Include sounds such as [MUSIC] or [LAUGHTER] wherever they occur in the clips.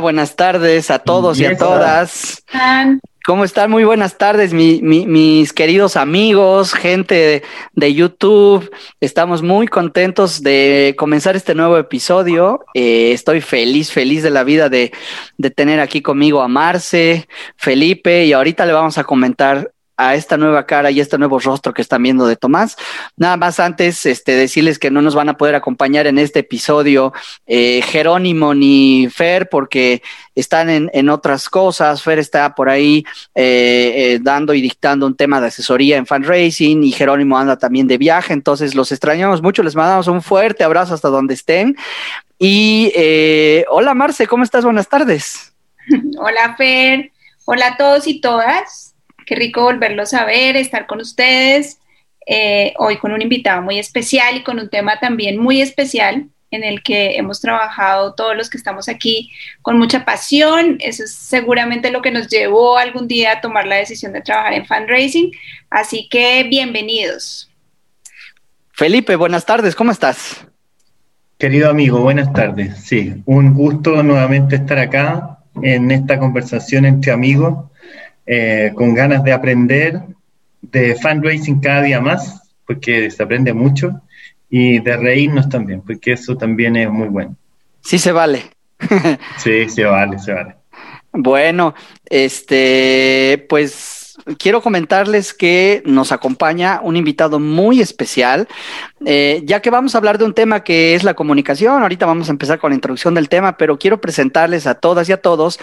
Buenas tardes a todos y a todas. ¿Cómo están? Muy buenas tardes, mis queridos amigos, gente de, YouTube. Estamos muy contentos de comenzar este nuevo episodio. Eh, estoy feliz, feliz de la vida de, de tener aquí conmigo a Marce, Felipe, y ahorita le vamos a comentar a esta nueva cara y este nuevo rostro que están viendo de Tomás. Nada más antes, este, decirles que no nos van a poder acompañar en este episodio eh, Jerónimo ni Fer porque están en, otras cosas. Fer está por ahí eh, eh, dando y dictando un tema de asesoría en fundraising y Jerónimo anda también de viaje. Entonces los extrañamos mucho. Les mandamos un fuerte abrazo hasta donde estén. Y hola Marce, ¿cómo estás? Buenas tardes. [LAUGHS] Hola Fer. Hola a todos y todas. Qué rico volverlos a ver, estar con ustedes. Eh, hoy con un invitado muy especial y con un tema también muy especial en el que hemos trabajado todos los que estamos aquí con mucha pasión. Eso es seguramente lo que nos llevó algún día a tomar la decisión de trabajar en fundraising. Así que bienvenidos. Felipe, buenas tardes, ¿cómo estás? Querido amigo, buenas tardes. Sí, un gusto nuevamente estar acá en esta conversación entre amigos eh, con ganas de aprender de fundraising cada día más, porque se aprende mucho, y de reírnos también, porque eso también es muy bueno. Sí se vale. [LAUGHS] sí, se vale, se vale. Bueno, este, pues quiero comentarles que nos acompaña un invitado muy especial, eh, ya que vamos a hablar de un tema que es la comunicación. Ahorita vamos a empezar con la introducción del tema, pero quiero presentarles a todas y a todos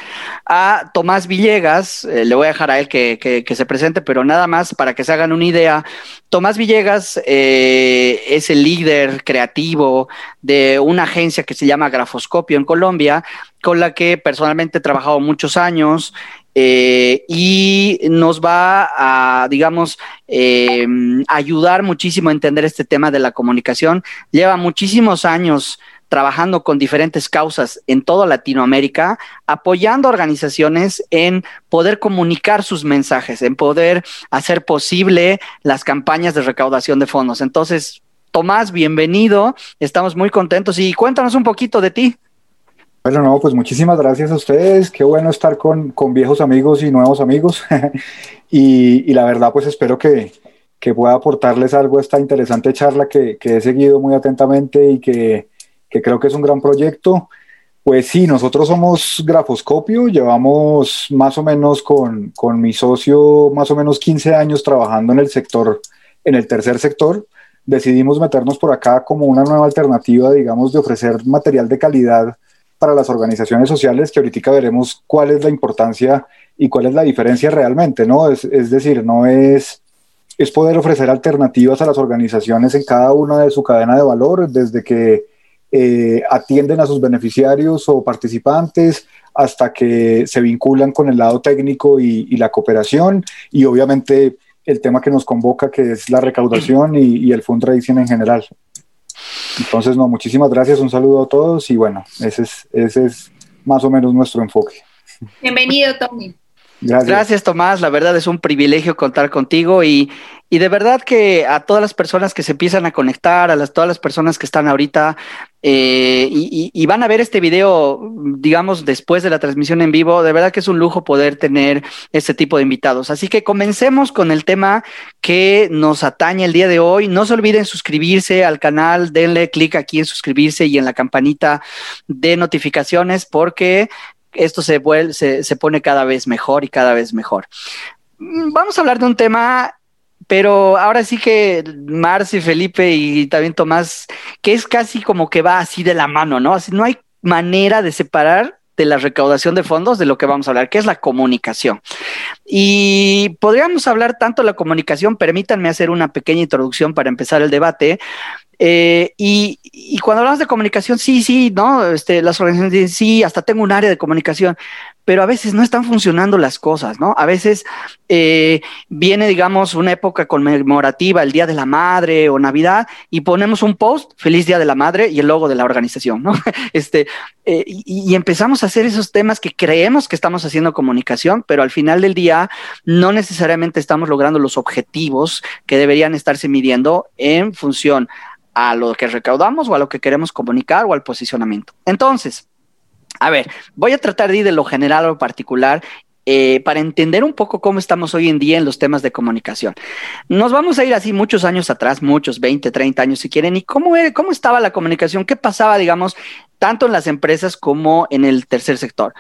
a Tomás Villegas. Eh, le voy a dejar a él que, se presente, pero nada más para que se hagan una idea. Tomás Villegas eh, es el líder creativo de una agencia que se llama Grafoscopio en Colombia, con la que personalmente he trabajado muchos años eh, y nos va a, digamos, eh, ayudar muchísimo a entender este tema de la comunicación. Lleva muchísimos años trabajando con diferentes causas en toda Latinoamérica, apoyando organizaciones en poder comunicar sus mensajes, en poder hacer posible las campañas de recaudación de fondos. Entonces, Tomás, bienvenido, estamos muy contentos y cuéntanos un poquito de ti. Bueno, no, pues muchísimas gracias a ustedes. Qué bueno estar con, viejos amigos y nuevos amigos. [LAUGHS] y, la verdad, pues espero que, pueda aportarles algo a esta interesante charla que, he seguido muy atentamente y que, creo que es un gran proyecto. Pues sí, nosotros somos Grafoscopio, llevamos más o menos con, con mi socio más o menos 15 años trabajando en el sector, en el tercer sector. Decidimos meternos por acá como una nueva alternativa, digamos, de ofrecer material de calidad para las organizaciones sociales, que ahorita veremos cuál es la importancia y cuál es la diferencia realmente, ¿no? Es, decir, no es, es poder ofrecer alternativas a las organizaciones en cada una de su cadena de valor, desde que eh, atienden a sus beneficiarios o participantes hasta que se vinculan con el lado técnico y, y la cooperación y obviamente el tema que nos convoca que es la recaudación y, y el fundraising en general. Entonces, no, muchísimas gracias, un saludo a todos y bueno, ese es, ese es más o menos nuestro enfoque. Bienvenido, Tommy. Gracias. Tomás. La verdad es un privilegio contar contigo y, y, de verdad que a todas las personas que se empiezan a conectar, a las, todas las personas que están ahorita eh, y, van a ver este video, digamos, después de la transmisión en vivo, de verdad que es un lujo poder tener este tipo de invitados. Así que comencemos con el tema que nos atañe el día de hoy. No se olviden suscribirse al canal, denle clic aquí en suscribirse y en la campanita de notificaciones porque esto se, pone cada vez mejor y cada vez mejor. Mm, vamos a hablar de un tema pero ahora sí que Marci, Felipe y también Tomás, que es casi como que va así de la mano, ¿no? Así no hay manera de separar de la recaudación de fondos de lo que vamos a hablar, que es la comunicación. Y podríamos hablar tanto de la comunicación, permítanme hacer una pequeña introducción para empezar el debate, eh, y, y, cuando hablamos de comunicación, sí, sí, ¿no? Este, las organizaciones dicen, sí, hasta tengo un área de comunicación, pero a veces no están funcionando las cosas, ¿no? A veces eh, viene, digamos, una época conmemorativa, el Día de la Madre o Navidad, y ponemos un post, Feliz Día de la Madre, y el logo de la organización, ¿no? [LAUGHS] Este, eh, y, y, empezamos a hacer esos temas que creemos que estamos haciendo comunicación, pero al final del día no necesariamente estamos logrando los objetivos que deberían estarse midiendo en función a lo que recaudamos o a lo que queremos comunicar o al posicionamiento. Entonces, A ver, voy a tratar de ir de lo general a lo particular eh, para entender un poco cómo estamos hoy en día en los temas de comunicación. Nos vamos a ir así muchos años atrás, muchos, 20, 30 años si quieren, y cómo, cómo estaba la comunicación, qué pasaba, digamos, tanto en las empresas como en el tercer sector.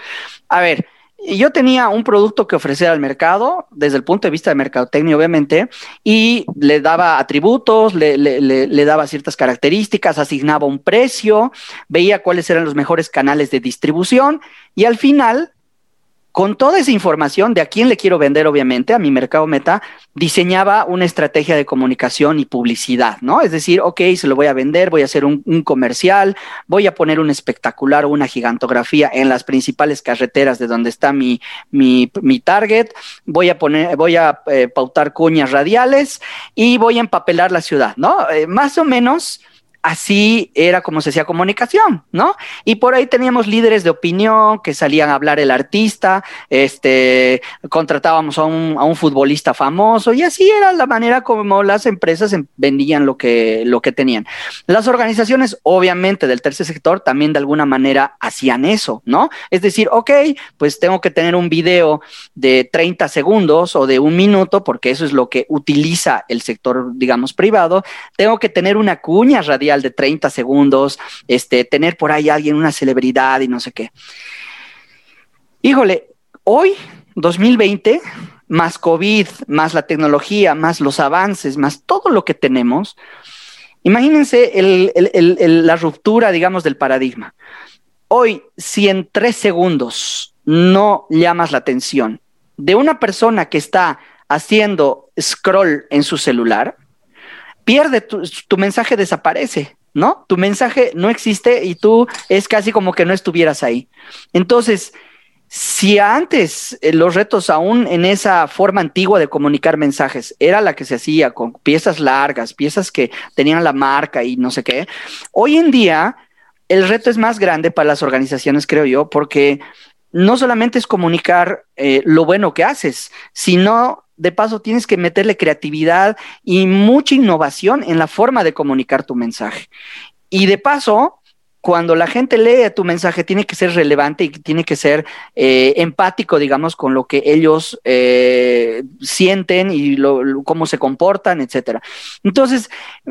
A ver, yo tenía un producto que ofrecer al mercado desde el punto de vista de mercadotecnia, obviamente, y le daba atributos, le, le, le, daba ciertas características, asignaba un precio, veía cuáles eran los mejores canales de distribución y al final con toda esa información de a quién le quiero vender, obviamente, a mi mercado meta, diseñaba una estrategia de comunicación y publicidad, ¿no? Es decir, ok, se lo voy a vender, voy a hacer un, comercial, voy a poner un espectacular o una gigantografía en las principales carreteras de donde está mi, mi, target, voy a poner, voy a eh, pautar cuñas radiales y voy a empapelar la ciudad, ¿no? Eh, más o menos así era como se hacía comunicación, ¿no? Y por ahí teníamos líderes de opinión que salían a hablar el artista, este, contratábamos a un, a un futbolista famoso y así era la manera como las empresas em, vendían lo que, lo que tenían. Las organizaciones, obviamente, del tercer sector también de alguna manera hacían eso, ¿no? Es decir, ok, pues tengo que tener un video de 30 segundos o de un minuto, porque eso es lo que utiliza el sector, digamos, privado. Tengo que tener una cuña radial de 30 segundos, este, tener por ahí alguien, una celebridad y no sé qué. Híjole, hoy, 2020, más COVID, más la tecnología, más los avances, más todo lo que tenemos, imagínense la ruptura, digamos, del paradigma. Hoy, si en tres segundos no llamas la atención de una persona que está haciendo scroll en su celular, pierde tu, mensaje desaparece, ¿no? Tu mensaje no existe y tú es casi como que no estuvieras ahí. Entonces, si antes eh, los retos aún en esa forma antigua de comunicar mensajes era la que se hacía con piezas largas, piezas que tenían la marca y no sé qué, hoy en día el reto es más grande para las organizaciones, creo yo, porque no solamente es comunicar eh, lo bueno que haces, sino de paso tienes que meterle creatividad y mucha innovación en la forma de comunicar tu mensaje. Y de paso, cuando la gente lee tu mensaje, tiene que ser relevante y tiene que ser eh, empático, digamos, con lo que ellos eh, sienten y cómo se comportan, etcétera. Entonces,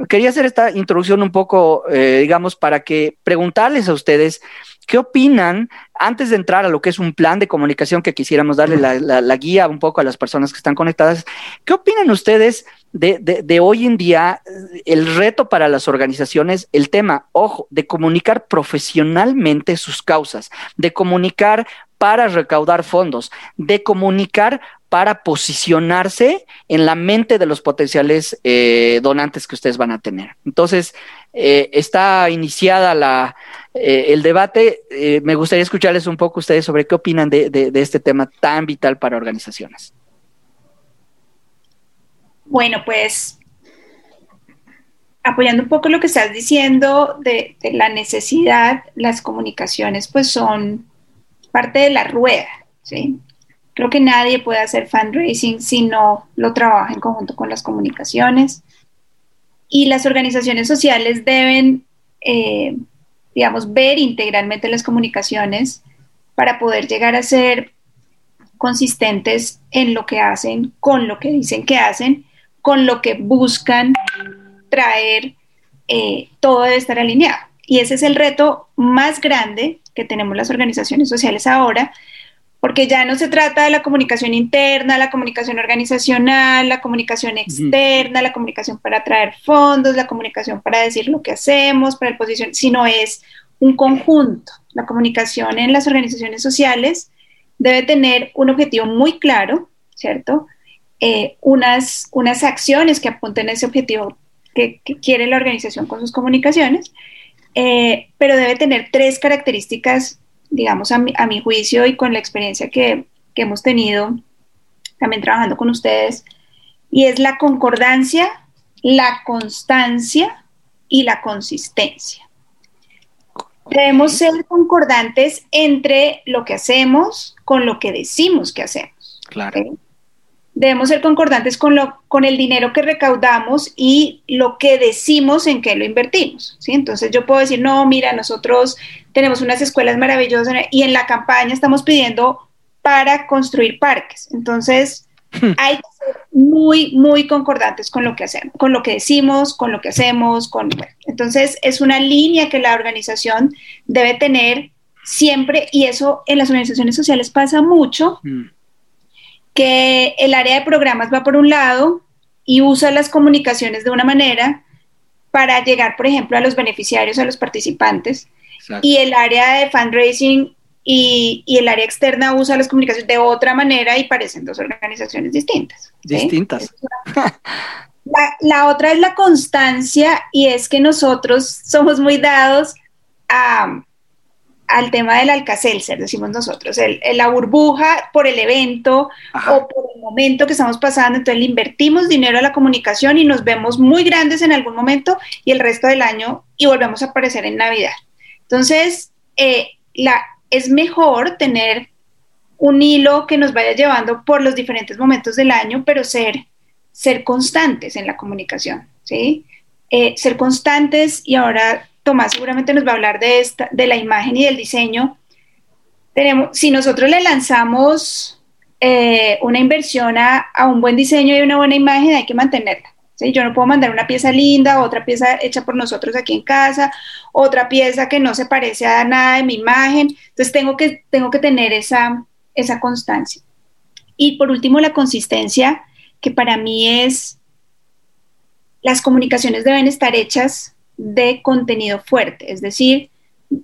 quería hacer esta introducción un poco, digamos, para que preguntarles a ustedes ¿Qué opinan antes de entrar a lo que es un plan de comunicación que quisiéramos darle la, guía un poco a las personas que están conectadas? ¿Qué opinan ustedes de, hoy en día el reto para las organizaciones, el tema, ojo, de comunicar profesionalmente sus causas, de comunicar para recaudar fondos, de comunicar para posicionarse en la mente de los potenciales eh, donantes que ustedes van a tener. Entonces, eh, está iniciada la, eh, el debate. me gustaría escucharles un poco ustedes sobre qué opinan de, este tema tan vital para organizaciones. Bueno, pues apoyando un poco lo que estás diciendo de, de la necesidad, las comunicaciones pues son parte de la rueda, ¿sí? Creo que nadie puede hacer fundraising si no lo trabaja en conjunto con las comunicaciones. Y las organizaciones sociales deben, eh, digamos, ver integralmente las comunicaciones para poder llegar a ser consistentes en lo que hacen, con lo que dicen que hacen, con lo que buscan traer, eh, todo debe estar alineado. Y ese es el reto más grande que tenemos las organizaciones sociales ahora, porque ya no se trata de la comunicación interna, la comunicación organizacional, la comunicación externa, la comunicación para atraer fondos, la comunicación para decir lo que hacemos, para el posición, sino es un conjunto. La comunicación en las organizaciones sociales debe tener un objetivo muy claro, ¿cierto? Eh, unas, unas acciones que apunten a ese objetivo que, quiere la organización con sus comunicaciones, eh, pero debe tener tres características digamos, a mi, a mi juicio y con la experiencia que, que hemos tenido también trabajando con ustedes, y es la concordancia, la constancia y la consistencia. Debemos ser concordantes entre lo que hacemos con lo que decimos que hacemos. Claro. Debemos ser concordantes con, lo, con el dinero que recaudamos y lo que decimos en qué lo invertimos. ¿sí? Entonces yo puedo decir, no, mira, nosotros tenemos unas escuelas maravillosas y en la campaña estamos pidiendo para construir parques. Entonces hmm. hay que ser muy, muy concordantes con lo que hacemos, con lo que decimos, con lo que hacemos, con... entonces es una línea que la organización debe tener siempre y eso en las organizaciones sociales pasa mucho. Hmm que el área de programas va por un lado y usa las comunicaciones de una manera para llegar, por ejemplo, a los beneficiarios, a los participantes, y el área de fundraising y, el área externa usa las comunicaciones de otra manera y parecen dos organizaciones distintas. Distintas. La, la otra es la constancia y es que nosotros somos muy dados a al tema del Alcacelser, decimos nosotros, el, la burbuja por el evento o por el momento que estamos pasando, entonces le invertimos dinero a la comunicación y nos vemos muy grandes en algún momento y el resto del año y volvemos a aparecer en Navidad. Entonces, eh, la, es mejor tener un hilo que nos vaya llevando por los diferentes momentos del año, pero ser, ser constantes en la comunicación, ¿sí? Eh, ser constantes y ahora Tomás seguramente nos va a hablar de, esta, de la imagen y del diseño. Tenemos, si nosotros le lanzamos eh, una inversión a, un buen diseño y una buena imagen, hay que mantenerla. Yo no puedo mandar una pieza linda, otra pieza hecha por nosotros aquí en casa, otra pieza que no se parece a nada de mi imagen. Entonces tengo que, tengo que tener esa, esa constancia. Y por último, la consistencia, que para mí es, las comunicaciones deben estar hechas de contenido fuerte, es decir,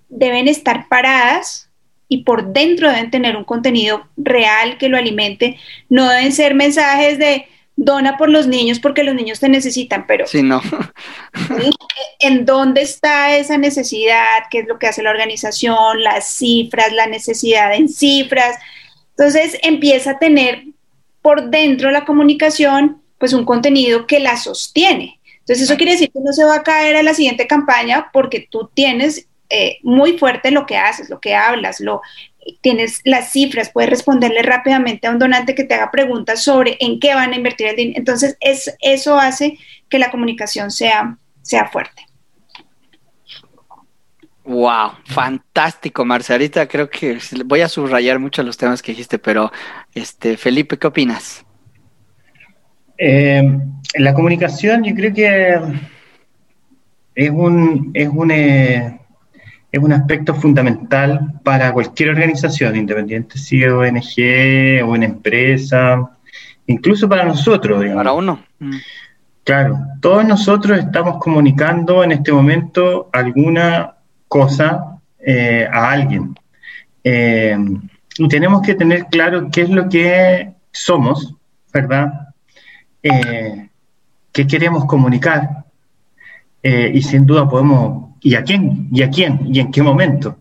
deben estar paradas y por dentro deben tener un contenido real que lo alimente, no deben ser mensajes de dona por los niños porque los niños te necesitan, pero sí, no. ¿en dónde está esa necesidad? ¿Qué es lo que hace la organización? Las cifras, la necesidad en cifras. Entonces empieza a tener por dentro la comunicación pues un contenido que la sostiene. Entonces eso quiere decir que no se va a caer a la siguiente campaña porque tú tienes eh, muy fuerte lo que haces, lo que hablas, lo, tienes las cifras, puedes responderle rápidamente a un donante que te haga preguntas sobre en qué van a invertir el dinero. Entonces es, eso hace que la comunicación sea, sea fuerte. Wow, fantástico, Marcelita. Creo que voy a subrayar mucho los temas que dijiste, pero este, Felipe, ¿qué opinas? Eh, la comunicación yo creo que es un, es un, eh, es un aspecto fundamental para cualquier organización, independiente si es ONG o una empresa, incluso para nosotros. Para uno. Mm. Claro, todos nosotros estamos comunicando en este momento alguna cosa eh, a alguien. y tenemos que tener claro qué es lo que somos, ¿verdad? Eh, qué queremos comunicar eh, y sin duda podemos, ¿y a quién? ¿Y a quién? ¿Y en qué momento?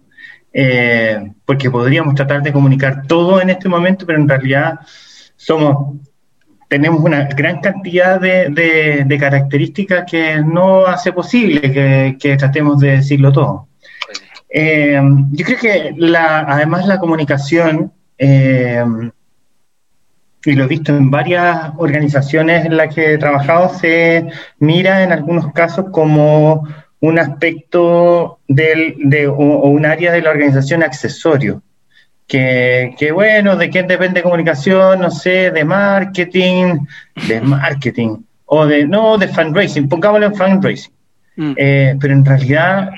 Eh, porque podríamos tratar de comunicar todo en este momento, pero en realidad somos, tenemos una gran cantidad de, características que no hace posible que, tratemos de decirlo todo. Eh, yo creo que la, además la comunicación y lo he visto en varias organizaciones en las que he trabajado, se mira en algunos casos como un aspecto del, de, o, un área de la organización accesorio. Que, que, bueno, ¿de quién depende comunicación? No sé, de marketing, de marketing, o de, no, de fundraising, pongámoslo en fundraising. Mm. Eh, pero en realidad,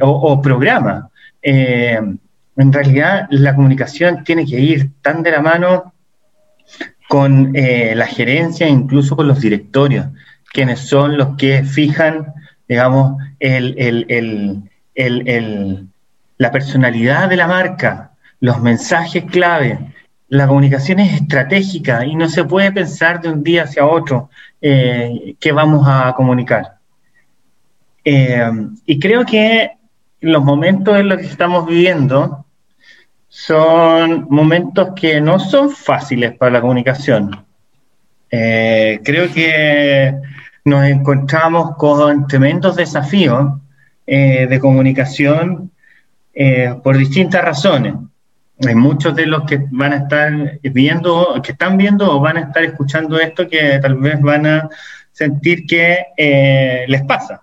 o, programa, eh, en realidad la comunicación tiene que ir tan de la mano con eh, la gerencia, incluso con los directorios, quienes son los que fijan, digamos, la personalidad de la marca, los mensajes clave. La comunicación es estratégica y no se puede pensar de un día hacia otro eh, qué vamos a comunicar. Eh, y creo que los momentos en los que estamos viviendo, son momentos que no son fáciles para la comunicación. Eh, creo que nos encontramos con tremendos desafíos eh, de comunicación eh, por distintas razones. hay muchos de los que van a estar viendo, que están viendo o van a estar escuchando esto que tal vez van a sentir que eh, les pasa.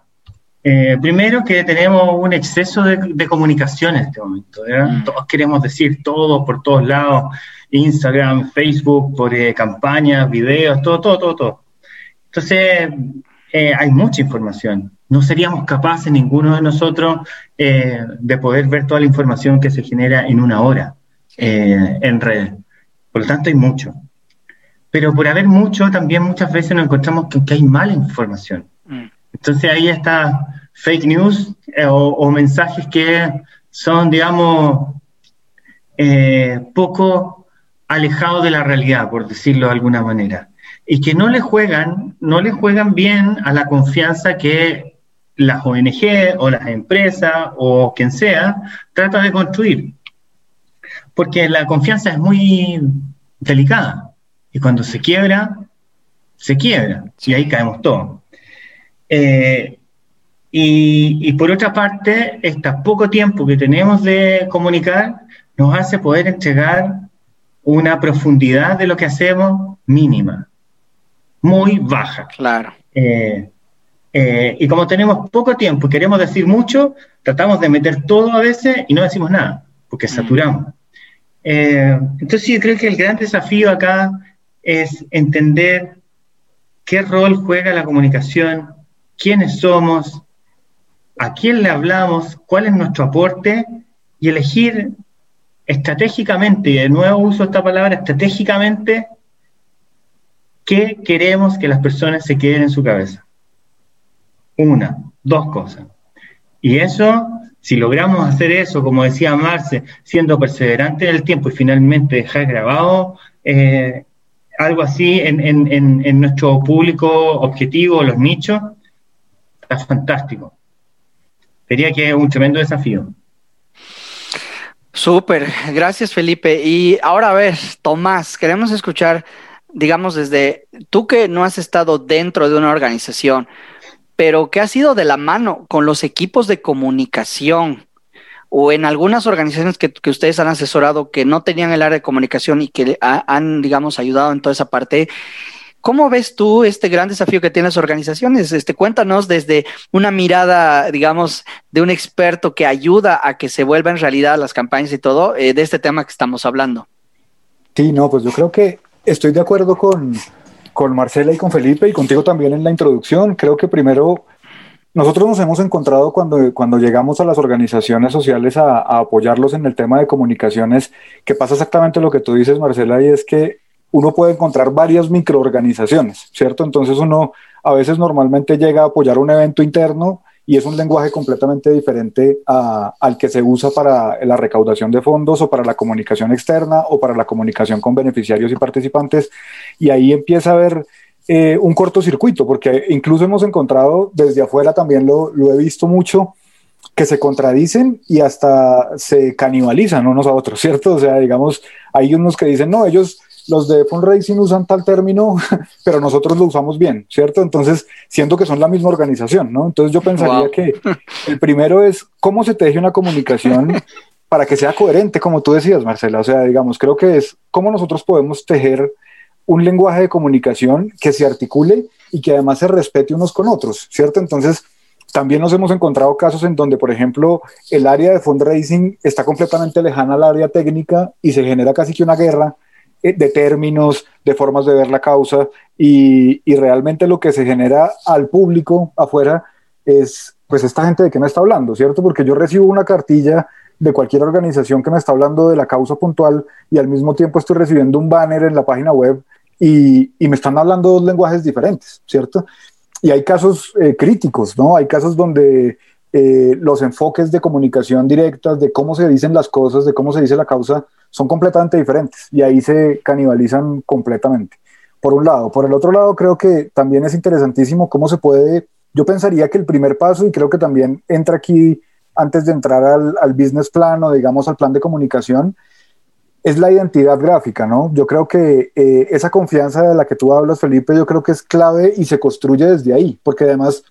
Eh, primero que tenemos un exceso de, comunicación en este momento. Mm. Todos queremos decir todo por todos lados, Instagram, Facebook, por eh, campañas, videos, todo, todo, todo, todo. Entonces, hay mucha información. No seríamos capaces, ninguno de nosotros, de poder ver toda la información que se genera en una hora. Eh, en redes. Por lo tanto, hay mucho. Pero por haber mucho, también muchas veces nos encontramos que, hay mala información. Mm. Entonces ahí está fake news eh, o, mensajes que son, digamos, eh, poco alejados de la realidad, por decirlo de alguna manera. Y que no le juegan, no le juegan bien a la confianza que las ONG o las empresas o quien sea trata de construir porque la confianza es muy delicada y cuando se quiebra, se quiebra y ahí caemos todos. Eh, y, por otra parte, este poco tiempo que tenemos de comunicar nos hace poder entregar una profundidad de lo que hacemos mínima, muy baja. Claro. Eh, eh, y como tenemos poco tiempo y queremos decir mucho, tratamos de meter todo a veces y no decimos nada, porque mm. saturamos. Eh, entonces yo creo que el gran desafío acá es entender qué rol juega la comunicación, quiénes somos, a quién le hablamos, cuál es nuestro aporte y elegir estratégicamente, y de nuevo uso esta palabra, estratégicamente, qué queremos que las personas se queden en su cabeza. Una, dos cosas. Y eso si logramos hacer eso, como decía Marce, siendo perseverante en el tiempo y finalmente dejar grabado eh, algo así en, nuestro público objetivo, los nichos, está fantástico. Sería que un tremendo desafío. Súper, gracias Felipe. Y ahora a ver, Tomás, queremos escuchar, digamos, desde tú que no has estado dentro de una organización, pero que ha sido de la mano con los equipos de comunicación o en algunas organizaciones que, ustedes han asesorado que no tenían el área de comunicación y que han, digamos, ayudado en toda esa parte. ¿Cómo ves tú este gran desafío que tienen las organizaciones? Este, cuéntanos desde una mirada, digamos, de un experto que ayuda a que se vuelvan realidad las campañas y todo, eh, de este tema que estamos hablando. Sí, no, pues yo creo que estoy de acuerdo con, con Marcela y con Felipe y contigo también en la introducción. Creo que primero nosotros nos hemos encontrado cuando, cuando llegamos a las organizaciones sociales a, apoyarlos en el tema de comunicaciones, que pasa exactamente lo que tú dices, Marcela, y es que uno puede encontrar varias microorganizaciones, ¿cierto? Entonces uno a veces normalmente llega a apoyar un evento interno y es un lenguaje completamente diferente al que se usa para la recaudación de fondos o para la comunicación externa o para la comunicación con beneficiarios y participantes. Y ahí empieza a haber eh, un cortocircuito, porque incluso hemos encontrado desde afuera, también lo, lo he visto mucho, que se contradicen y hasta se canibalizan unos a otros, ¿cierto? O sea, digamos, hay unos que dicen, no, ellos los de fundraising usan tal término, [LAUGHS] pero nosotros lo usamos bien, ¿cierto? Entonces, siento que son la misma organización, ¿no? Entonces yo pensaría que el primero es cómo se teje una comunicación [LAUGHS] para que sea coherente, como tú decías, Marcela. O sea, digamos, creo que es cómo nosotros podemos tejer un lenguaje de comunicación que se articule y que además se respete unos con otros, ¿cierto? Entonces, también nos hemos encontrado casos en donde, por ejemplo, el área de fundraising está completamente lejana al área técnica y se genera casi que una guerra de términos, de formas de ver la causa y, realmente lo que se genera al público afuera es, pues, esta gente de qué me está hablando, ¿cierto? Porque yo recibo una cartilla de cualquier organización que me está hablando de la causa puntual y al mismo tiempo estoy recibiendo un banner en la página web y, me están hablando dos lenguajes diferentes, ¿cierto? Y hay casos eh, críticos, ¿no? Hay casos donde eh, los enfoques de comunicación directas, de cómo se dicen las cosas, de cómo se dice la causa, son completamente diferentes y ahí se canibalizan completamente. Por un lado. Por el otro lado, creo que también es interesantísimo cómo se puede, yo pensaría que el primer paso, y creo que también entra aquí antes de entrar al, business plan o digamos al plan de comunicación, es la identidad gráfica, ¿no? Yo creo que eh, esa confianza de la que tú hablas, Felipe, yo creo que es clave y se construye desde ahí, porque además,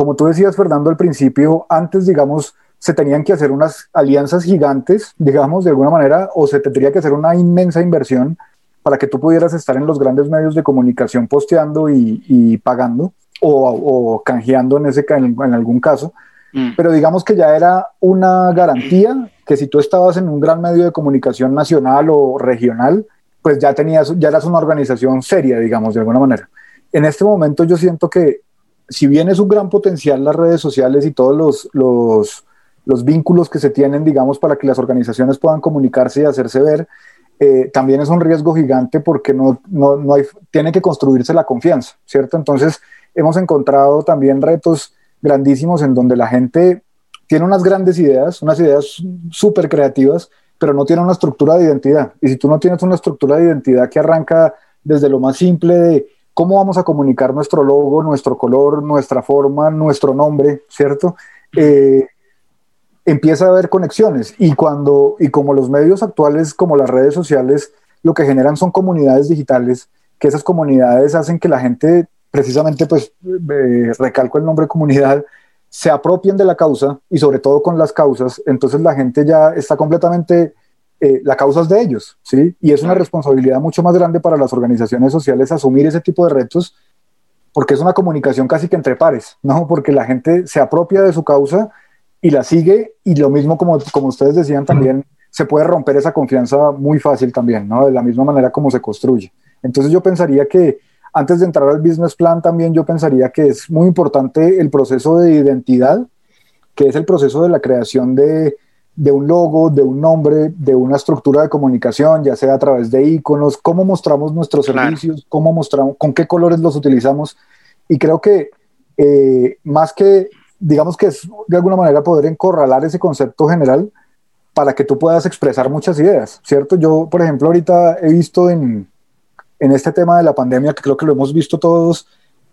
como tú decías, Fernando, al principio, antes, digamos, se tenían que hacer unas alianzas gigantes, digamos, de alguna manera, o se tendría que hacer una inmensa inversión para que tú pudieras estar en los grandes medios de comunicación posteando y, pagando o, canjeando en, ese, en, algún caso. Mm. Pero digamos que ya era una garantía que si tú estabas en un gran medio de comunicación nacional o regional, pues ya tenías, ya eras una organización seria, digamos, de alguna manera. En este momento yo siento que si bien es un gran potencial las redes sociales y todos los, los, los vínculos que se tienen, digamos, para que las organizaciones puedan comunicarse y hacerse ver, eh, también es un riesgo gigante porque no, no, no, hay, tiene que construirse la confianza, ¿cierto? Entonces, hemos encontrado también retos grandísimos en donde la gente tiene unas grandes ideas, unas ideas súper creativas, pero no tiene una estructura de identidad. Y si tú no tienes una estructura de identidad que arranca desde lo más simple de cómo vamos a comunicar nuestro logo, nuestro color, nuestra forma, nuestro nombre, ¿cierto? Eh, empieza a haber conexiones y cuando y como los medios actuales como las redes sociales lo que generan son comunidades digitales que esas comunidades hacen que la gente precisamente pues eh, recalco el nombre comunidad se apropien de la causa y sobre todo con las causas entonces la gente ya está completamente eh, la causa es de ellos sí y es una responsabilidad mucho más grande para las organizaciones sociales asumir ese tipo de retos porque es una comunicación casi que entre pares no porque la gente se apropia de su causa y la sigue y lo mismo como, como ustedes decían también, se puede romper esa confianza muy fácil también, ¿no? De la misma manera como se construye. Entonces yo pensaría que antes de entrar al business plan también yo pensaría que es muy importante el proceso de identidad, que es el proceso de la creación de, de un logo, de un nombre, de una estructura de comunicación, ya sea a través de iconos, cómo mostramos nuestros servicios, cómo mostramos, con qué colores los utilizamos. Y creo que eh, más que digamos que es de alguna manera poder encorralar ese concepto general para que tú puedas expresar muchas ideas, ¿cierto? Yo, por ejemplo, ahorita he visto en, en este tema de la pandemia, que creo que lo hemos visto todos,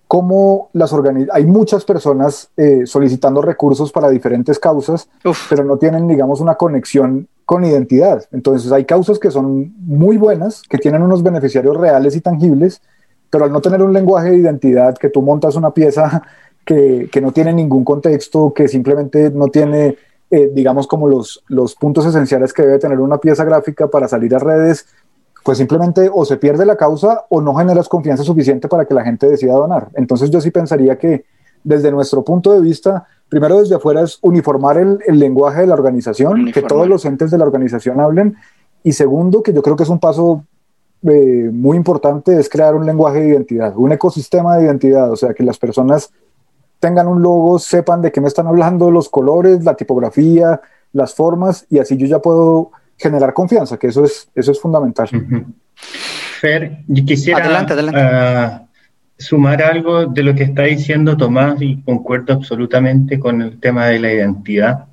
cómo las hay muchas personas eh, solicitando recursos para diferentes causas, pero no tienen, digamos, una conexión con identidad. Entonces hay causas que son muy buenas, que tienen unos beneficiarios reales y tangibles, pero al no tener un lenguaje de identidad, que tú montas una pieza [LAUGHS] que, no tiene ningún contexto, que simplemente no tiene, eh, digamos, como los, los puntos esenciales que debe tener una pieza gráfica para salir a redes, pues simplemente o se pierde la causa o no generas confianza suficiente para que la gente decida donar. Entonces yo sí pensaría que desde nuestro punto de vista, primero desde afuera es uniformar el, lenguaje de la organización, que todos los entes de la organización hablen, y segundo, que yo creo que es un paso eh, muy importante, es crear un lenguaje de identidad, un ecosistema de identidad, o sea, que las personas tengan un logo, sepan de qué me están hablando, los colores, la tipografía, las formas, y así yo ya puedo generar confianza, que eso es, eso es fundamental. Fer, yo quisiera ah, sumar algo de lo que está diciendo Tomás y concuerdo absolutamente con el tema de la identidad.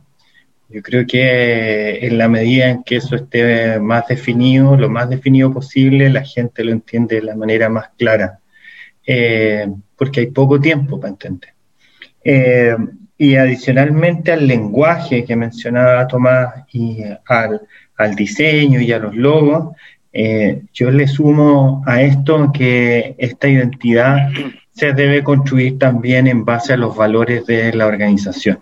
Yo creo que en la medida en que eso esté más definido, lo más definido posible, la gente lo entiende de la manera más clara, eh, porque hay poco tiempo para entender. Eh, y adicionalmente al lenguaje que mencionaba Tomás y al, al diseño y a los logos, eh, yo le sumo a esto que esta identidad se debe construir también en base a los valores de la organización.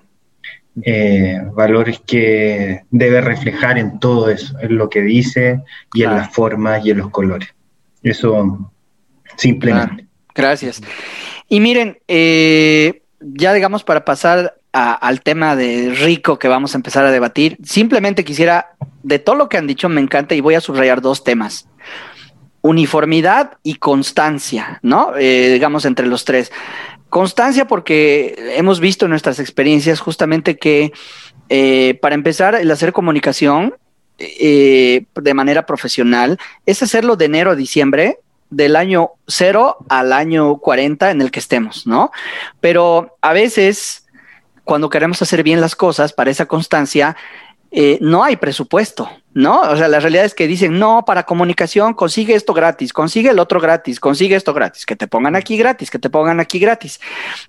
Eh, valores que debe reflejar en todo eso, en lo que dice y en las formas y en los colores. Eso simplemente. Gracias. Y miren, eh, ya digamos para pasar al tema de rico que vamos a empezar a debatir, simplemente quisiera, de todo lo que han dicho, me encanta y voy a subrayar dos temas. Uniformidad y constancia, ¿no? Eh, digamos entre los tres. Constancia porque hemos visto en nuestras experiencias justamente que eh, para empezar el hacer comunicación eh, de manera profesional es hacerlo de enero a diciembre del año 0 al año 40 en el que estemos, ¿no? Pero a veces, cuando queremos hacer bien las cosas para esa constancia, eh, no hay presupuesto, ¿no? O sea, la realidad es que dicen, no, para comunicación consigue esto gratis, consigue el otro gratis, consigue esto gratis, que te pongan aquí gratis, que te pongan aquí gratis.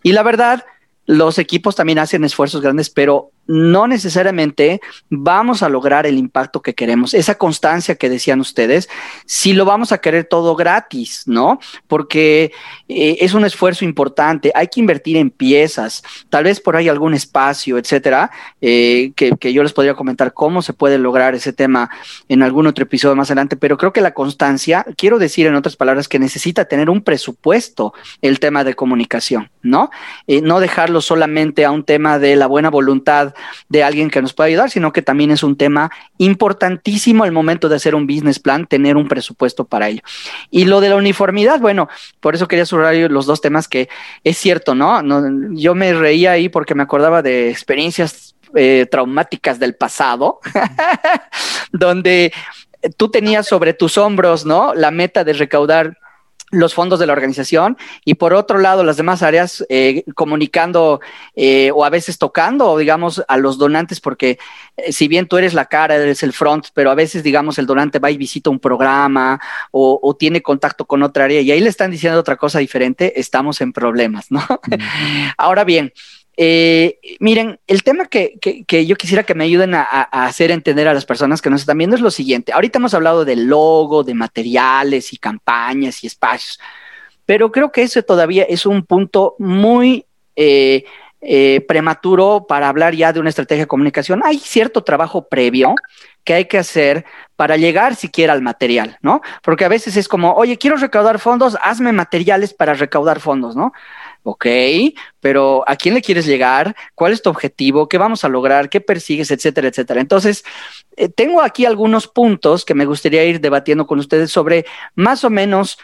Y la verdad, los equipos también hacen esfuerzos grandes, pero no necesariamente vamos a lograr el impacto que queremos, esa constancia que decían ustedes, si lo vamos a querer todo gratis, ¿no? Porque eh, es un esfuerzo importante, hay que invertir en piezas, tal vez por ahí algún espacio, etcétera, eh, que, que, yo les podría comentar cómo se puede lograr ese tema en algún otro episodio más adelante, pero creo que la constancia, quiero decir en otras palabras que necesita tener un presupuesto el tema de comunicación, ¿no? Eh, no dejarlo solamente a un tema de la buena voluntad de alguien que nos pueda ayudar, sino que también es un tema importantísimo al momento de hacer un business plan, tener un presupuesto para ello. Y lo de la uniformidad, bueno, por eso quería subrayar los dos temas que es cierto, ¿no? yo me reía ahí porque me acordaba de experiencias eh, traumáticas del pasado, [LAUGHS] donde tú tenías sobre tus hombros, ¿no? La meta de recaudar los fondos de la organización y por otro lado las demás áreas eh, comunicando eh, o a veces tocando, digamos, a los donantes, porque eh, si bien tú eres la cara, eres el front, pero a veces, digamos, el donante va y visita un programa o, tiene contacto con otra área y ahí le están diciendo otra cosa diferente, estamos en problemas, ¿no? [LAUGHS] Ahora bien, eh, miren, el tema que, yo quisiera que me ayuden a, hacer entender a las personas que nos están viendo es lo siguiente. Ahorita hemos hablado del logo, de materiales y campañas y espacios, pero creo que ese todavía es un punto muy eh, eh, prematuro para hablar ya de una estrategia de comunicación. Hay cierto trabajo previo que hay que hacer para llegar siquiera al material, ¿no? Porque a veces es como, oye, quiero recaudar fondos, hazme materiales para recaudar fondos, ¿no? Ok, pero ¿a quién le quieres llegar? ¿Cuál es tu objetivo? ¿Qué vamos a lograr? ¿Qué persigues? Etcétera, etcétera. Entonces, eh, tengo aquí algunos puntos que me gustaría ir debatiendo con ustedes sobre más o menos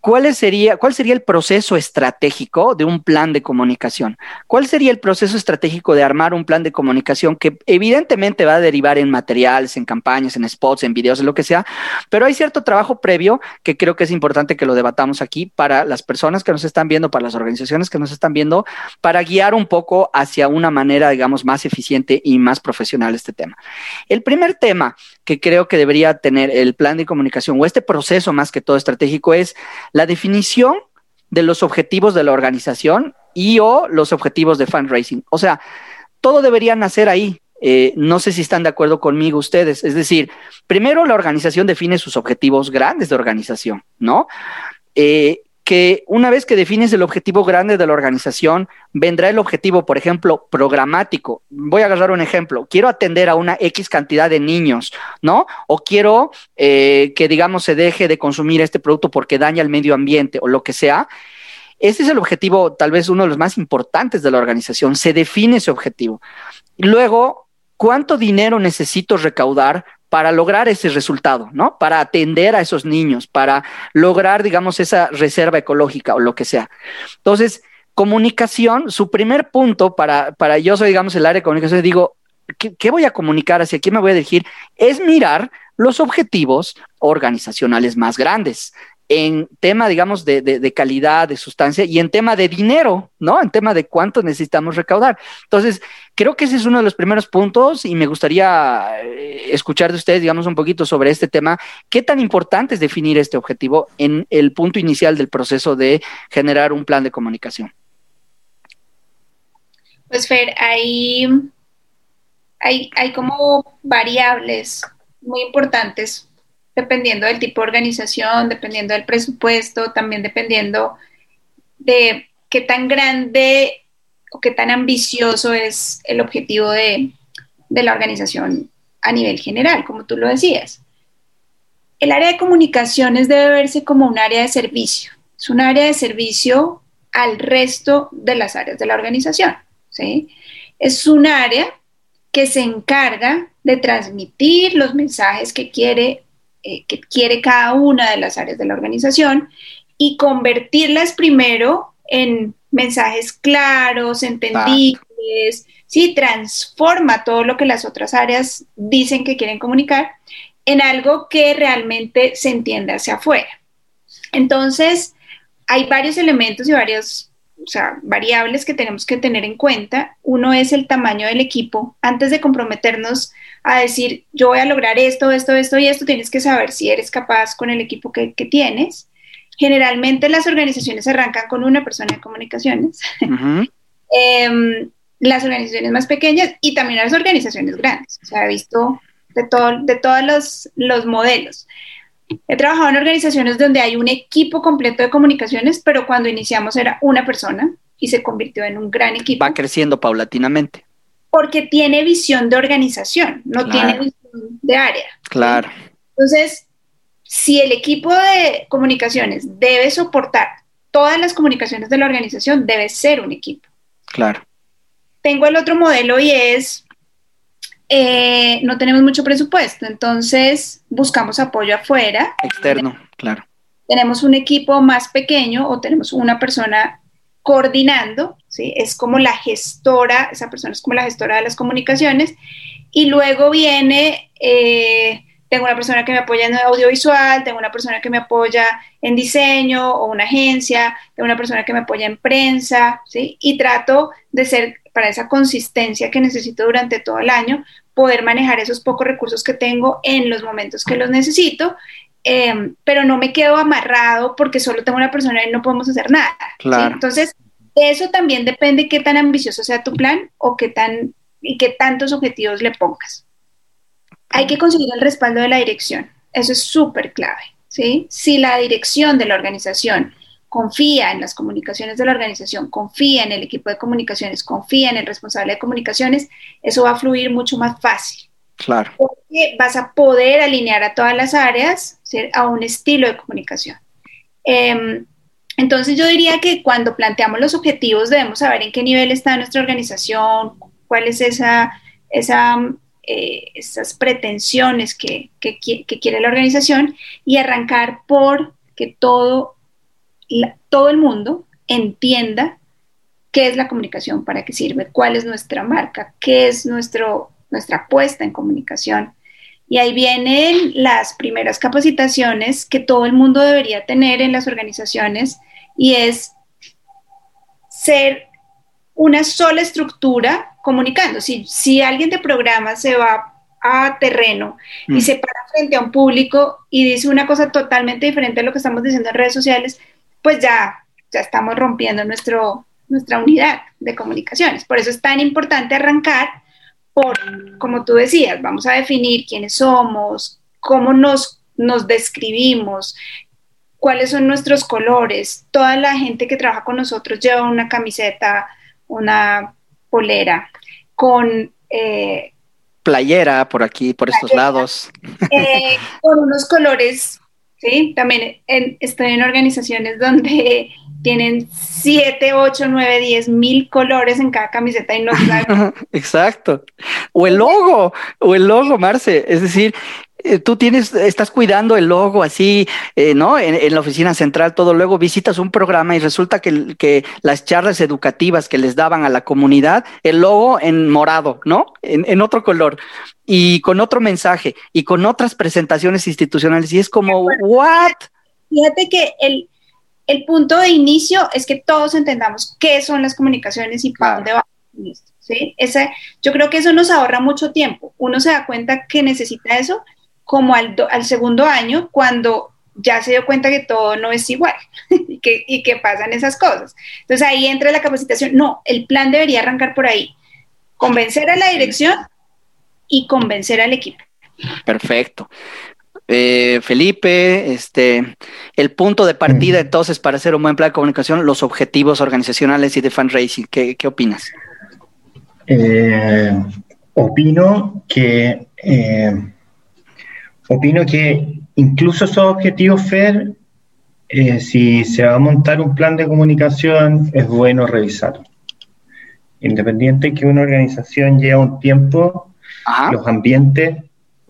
¿Cuál sería, ¿Cuál sería el proceso estratégico de un plan de comunicación? ¿Cuál sería el proceso estratégico de armar un plan de comunicación que evidentemente va a derivar en materiales, en campañas, en spots, en videos, en lo que sea? Pero hay cierto trabajo previo que creo que es importante que lo debatamos aquí para las personas que nos están viendo, para las organizaciones que nos están viendo, para guiar un poco hacia una manera, digamos, más eficiente y más profesional este tema. El primer tema que creo que debería tener el plan de comunicación o este proceso más que todo estratégico es la definición de los objetivos de la organización y o los objetivos de fundraising. O sea, todo debería nacer ahí. Eh, no sé si están de acuerdo conmigo ustedes. Es decir, primero la organización define sus objetivos grandes de organización, ¿no? Eh, que una vez que defines el objetivo grande de la organización, vendrá el objetivo, por ejemplo, programático. Voy a agarrar un ejemplo. Quiero atender a una X cantidad de niños, ¿no? O quiero eh, que, digamos, se deje de consumir este producto porque daña el medio ambiente o lo que sea. Ese es el objetivo, tal vez uno de los más importantes de la organización. Se define ese objetivo. Luego, ¿cuánto dinero necesito recaudar para lograr ese resultado, ¿no? Para atender a esos niños, para lograr, digamos, esa reserva ecológica o lo que sea. Entonces, comunicación, su primer punto para, para yo soy, digamos, el área de comunicación, digo, ¿qué, ¿qué, voy a comunicar? ¿Hacia quién me voy a dirigir? Es mirar los objetivos organizacionales más grandes en tema, digamos, de, de, calidad, de sustancia y en tema de dinero, ¿no? En tema de cuánto necesitamos recaudar. Entonces, creo que ese es uno de los primeros puntos y me gustaría eh, escuchar de ustedes, digamos, un poquito sobre este tema. ¿Qué tan importante es definir este objetivo en el punto inicial del proceso de generar un plan de comunicación? Pues, Fer, hay, hay, hay como variables muy importantes dependiendo del tipo de organización, dependiendo del presupuesto, también dependiendo de qué tan grande o qué tan ambicioso es el objetivo de, la organización a nivel general, como tú lo decías. El área de comunicaciones debe verse como un área de servicio. Es un área de servicio al resto de las áreas de la organización. ¿sí? Es un área que se encarga de transmitir los mensajes que quiere eh, que quiere cada una de las áreas de la organización y convertirlas primero en mensajes claros, entendibles, ¿sí? transforma todo lo que las otras áreas dicen que quieren comunicar en algo que realmente se entienda hacia afuera. Entonces, hay varios elementos y varios o sea, variables que tenemos que tener en cuenta. Uno es el tamaño del equipo. Antes de comprometernos a decir, yo voy a lograr esto, esto, esto y esto, tienes que saber si eres capaz con el equipo que, tienes. Generalmente las organizaciones arrancan con una persona de comunicaciones. [LAUGHS] Em, las organizaciones más pequeñas y también las organizaciones grandes. O sea, he visto de, todo, de todos los, los modelos. He trabajado en organizaciones donde hay un equipo completo de comunicaciones, pero cuando iniciamos era una persona y se convirtió en un gran equipo. Va creciendo paulatinamente. Porque tiene visión de organización, no tiene visión de área. Claro. Entonces, si el equipo de comunicaciones debe soportar todas las comunicaciones de la organización, debe ser un equipo. Claro. Tengo el otro modelo y es eh, no tenemos mucho presupuesto, entonces buscamos apoyo afuera. Externo, claro. Tenemos un equipo más pequeño o tenemos una persona coordinando, ¿sí? es como la gestora, esa persona es como la gestora de las comunicaciones, y luego viene, eh, tengo una persona que me apoya en audiovisual, tengo una persona que me apoya en diseño o una agencia, tengo una persona que me apoya en prensa, ¿sí? y trato de ser para esa consistencia que necesito durante todo el año, poder manejar esos pocos recursos que tengo en los momentos que los necesito, em, pero no me quedo amarrado porque solo tengo una persona y no podemos hacer nada. Entonces, eso también depende qué tan ambicioso sea tu plan o qué tan y qué tantos objetivos le pongas. Hay que conseguir el respaldo de la dirección. Eso es súper clave. ¿sí? Si la dirección de la organización confía en las comunicaciones de la organización, confía en el equipo de comunicaciones, confía en el responsable de comunicaciones, eso va a fluir mucho más fácil. Claro. Porque vas a poder alinear a todas las áreas a un estilo de comunicación. Em, entonces yo diría que cuando planteamos los objetivos debemos saber en qué nivel está nuestra organización, cuáles esa, esa, eh, esas pretensiones que, que quiere la organización y arrancar por que todo todo el mundo entienda qué es la comunicación, para qué sirve, cuál es nuestra marca, qué es nuestro, nuestra apuesta en comunicación. Y ahí vienen las primeras capacitaciones que todo el mundo debería tener en las organizaciones y es ser una sola estructura comunicando. Si, si alguien de programa se va a terreno y mm. se para frente a un público y dice una cosa totalmente diferente a lo que estamos diciendo en redes sociales, pues ya, ya estamos rompiendo nuestro, nuestra unidad de comunicaciones. Por eso es tan importante arrancar por, como tú decías, vamos a definir quiénes somos, cómo nos, nos describimos, cuáles son nuestros colores. Toda la gente que trabaja con nosotros lleva una camiseta, una polera, con... Eh, playera por aquí, por estos lados. Eh, con unos colores ¿sí? También estoy en organizaciones donde [LAUGHS] tienen 7, 8, 9, 10 mil colores en cada camiseta y no [LAUGHS] saben. Exacto. O el logo, o el logo, Marce. Es decir, eh, tú tienes, estás cuidando el logo así, eh, ¿no? En, la oficina central, todo. Luego visitas un programa y resulta que, que, las charlas educativas que les daban a la comunidad, el logo en morado, ¿no? En, en, otro color y con otro mensaje y con otras presentaciones institucionales. Y es como, ¿what? Fíjate que el, el punto de inicio es que todos entendamos qué son las comunicaciones y para dónde vamos. ¿sí? Ese, yo creo que eso nos ahorra mucho tiempo. Uno se da cuenta que necesita eso como al, al segundo año, cuando ya se dio cuenta que todo no es igual [LAUGHS] y, que, y que pasan esas cosas. Entonces ahí entra la capacitación. No, el plan debería arrancar por ahí. Convencer a la dirección y convencer al equipo. Perfecto. Eh, Felipe, este, el punto de partida entonces para hacer un buen plan de comunicación, los objetivos organizacionales y de fundraising, ¿qué, qué opinas? Eh, opino que eh, opino que incluso esos objetivos FER, eh, si se va a montar un plan de comunicación, es bueno revisarlo. Independiente que una organización lleva un tiempo, los ambientes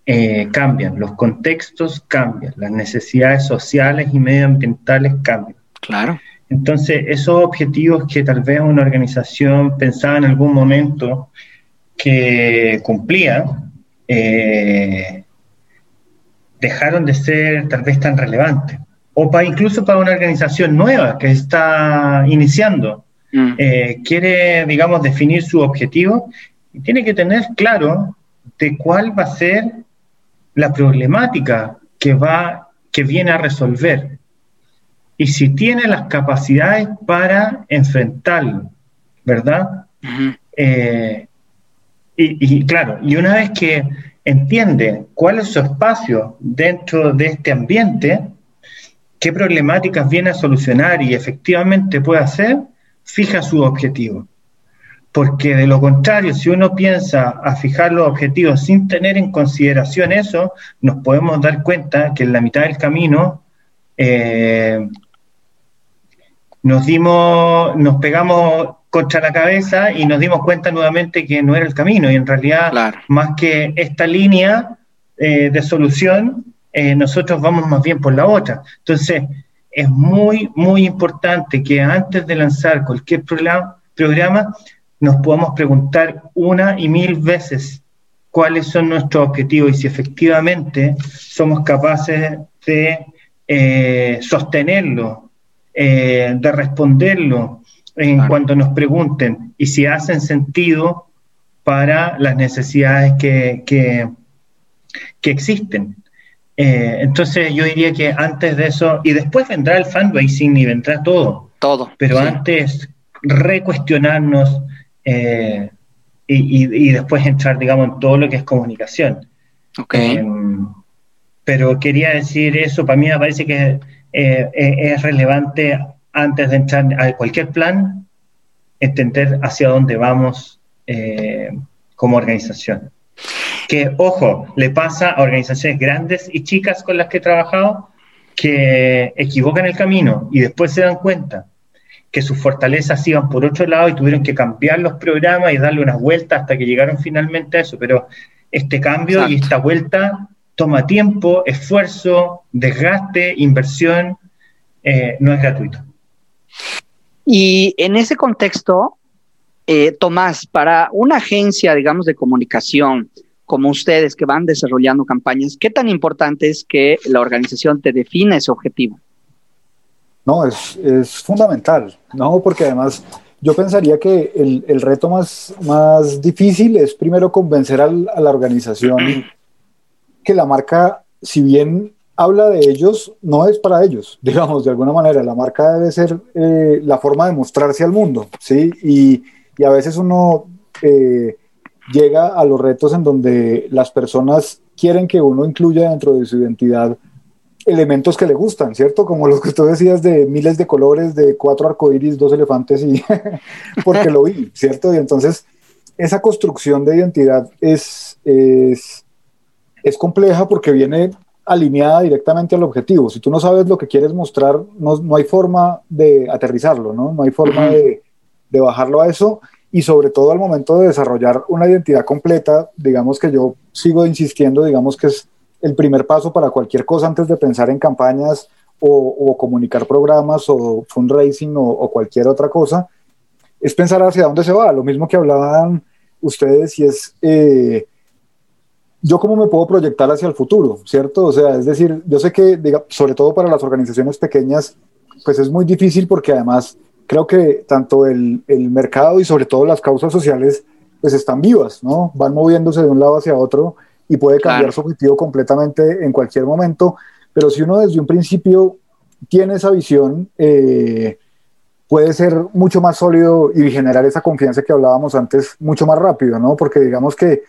eh, cambian, los contextos cambian, las necesidades sociales y medioambientales cambian. Claro. Entonces, esos objetivos que tal vez una organización pensaba en algún momento que cumplía, eh, dejaron de ser tal vez tan relevantes. O para, incluso para una organización nueva que está iniciando, mm. eh, quiere, digamos, definir su objetivo y tiene que tener claro de cuál va a ser la problemática que, va, que viene a resolver. Y si tiene las capacidades para enfrentarlo, ¿verdad? Eh, y, claro, y una vez que entiende cuál es su espacio dentro de este ambiente, qué problemáticas viene a solucionar y efectivamente puede hacer, fija su objetivo. Porque de lo contrario, si uno piensa a fijar los objetivos sin tener en consideración eso, nos podemos dar cuenta que en la mitad del camino eh, nos dimos, nos pegamos contra la cabeza y nos dimos cuenta nuevamente que no era el camino y en realidad más que esta línea eh, de solución, eh, nosotros vamos más bien por la otra. Entonces, es muy, muy importante que antes de lanzar cualquier programa, programa nos podamos preguntar una y mil veces cuáles son nuestros objetivos y si efectivamente somos capaces de eh, sostenerlo, de responderlo, en cuanto nos pregunten y si hacen sentido para las necesidades que, que, existen. Eh, entonces yo diría que antes de eso, y después vendrá el fundraising y vendrá todo. Todo. Pero antes recuestionarnos eh, y, y, después entrar, digamos, en todo lo que es comunicación. Okay. Eh, pero quería decir eso, para mí me parece que es relevante antes de entrar a cualquier plan, entender hacia dónde vamos eh, como organización. Que, ojo, le pasa a organizaciones grandes y chicas con las que he trabajado que equivocan el camino y después se dan cuenta que sus fortalezas iban por otro lado y tuvieron que cambiar los programas y darle unas vueltas hasta que llegaron finalmente a eso. Pero este cambio y esta vuelta toma tiempo, esfuerzo, desgaste, inversión, eh, no es gratuito. Y en ese contexto, eh, Tomás, para una agencia, digamos, de comunicación como ustedes que van desarrollando campañas, ¿qué tan importante es que la organización te defina ese objetivo? No, es, fundamental, ¿no? Porque además yo pensaría que el, reto más, más difícil es primero convencer a la organización [CLEARS THROAT] que la marca, si bien habla de ellos no es para ellos, [LAUGHS] digamos, de alguna manera. La marca debe ser eh, la forma de mostrarse al mundo, ¿sí? Y, y a veces uno eh, llega a los retos en donde las personas quieren que uno incluya dentro de su identidad elementos que le gustan, ¿cierto? Como los que tú decías de miles de colores, de cuatro arcoíris, dos elefantes y [LAUGHS] porque lo vi, ¿cierto? Y entonces esa construcción de identidad es, es, es compleja porque viene alineada directamente al objetivo. Si tú no sabes lo que quieres mostrar, no, no hay forma de aterrizarlo, ¿no? No hay forma de, de, bajarlo a eso y sobre todo al momento de desarrollar una identidad completa, digamos que yo sigo insistiendo, digamos que es el primer paso para cualquier cosa antes de pensar en campañas o, comunicar programas o fundraising o, o, cualquier otra cosa, es pensar hacia dónde se va. Lo mismo que hablaban ustedes y es... Eh, yo cómo me puedo proyectar hacia el futuro, ¿cierto? O sea, es decir, yo sé que, sobre todo para las organizaciones pequeñas, pues es muy difícil porque además creo que tanto el, el mercado y sobre todo las causas sociales, pues están vivas, ¿no? Van moviéndose de un lado hacia otro y puede cambiar su objetivo completamente en cualquier momento, pero si uno desde un principio tiene esa visión, eh, puede ser mucho más sólido y generar esa confianza que hablábamos antes mucho más rápido, ¿no? Porque digamos que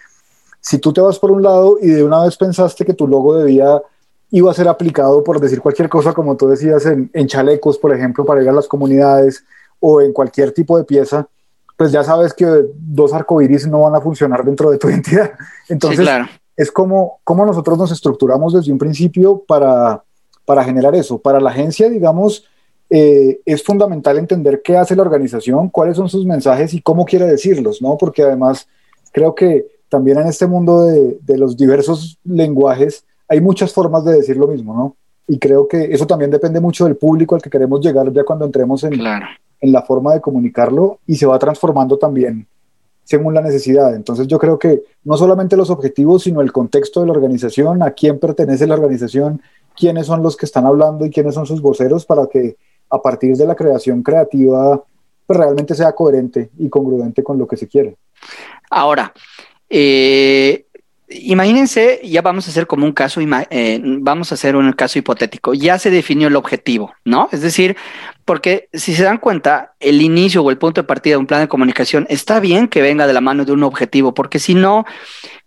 si tú te vas por un lado y de una vez pensaste que tu logo debía iba a ser aplicado por decir cualquier cosa, como tú decías, en, chalecos, por ejemplo, para ir a las comunidades o en cualquier tipo de pieza, pues ya sabes que dos arcoíris no van a funcionar dentro de tu [LAUGHS] identidad. Entonces, es como, como nosotros nos estructuramos desde un principio para, para generar eso. Para la agencia, digamos, eh, es fundamental entender qué hace la organización, cuáles son sus mensajes y cómo quiere decirlos, ¿no? Porque además creo que también en este mundo de, los diversos lenguajes hay muchas formas de decir lo mismo, ¿no? Y creo que eso también depende mucho del público al que queremos llegar ya cuando entremos en, en la forma de comunicarlo y se va transformando también según la necesidad. Entonces yo creo que no solamente los objetivos, sino el contexto de la organización, a quién pertenece la organización, quiénes son los que están hablando y quiénes son sus voceros para que a partir de la creación creativa pues realmente sea coherente y congruente con lo que se quiere. Ahora, eh, imagínense, ya vamos a hacer como un caso, eh, vamos a hacer un caso hipotético, ya se definió el objetivo, ¿no? Es decir, porque si se dan cuenta, el inicio o el punto de partida de un plan de comunicación está bien que venga de la mano de un objetivo, porque si no,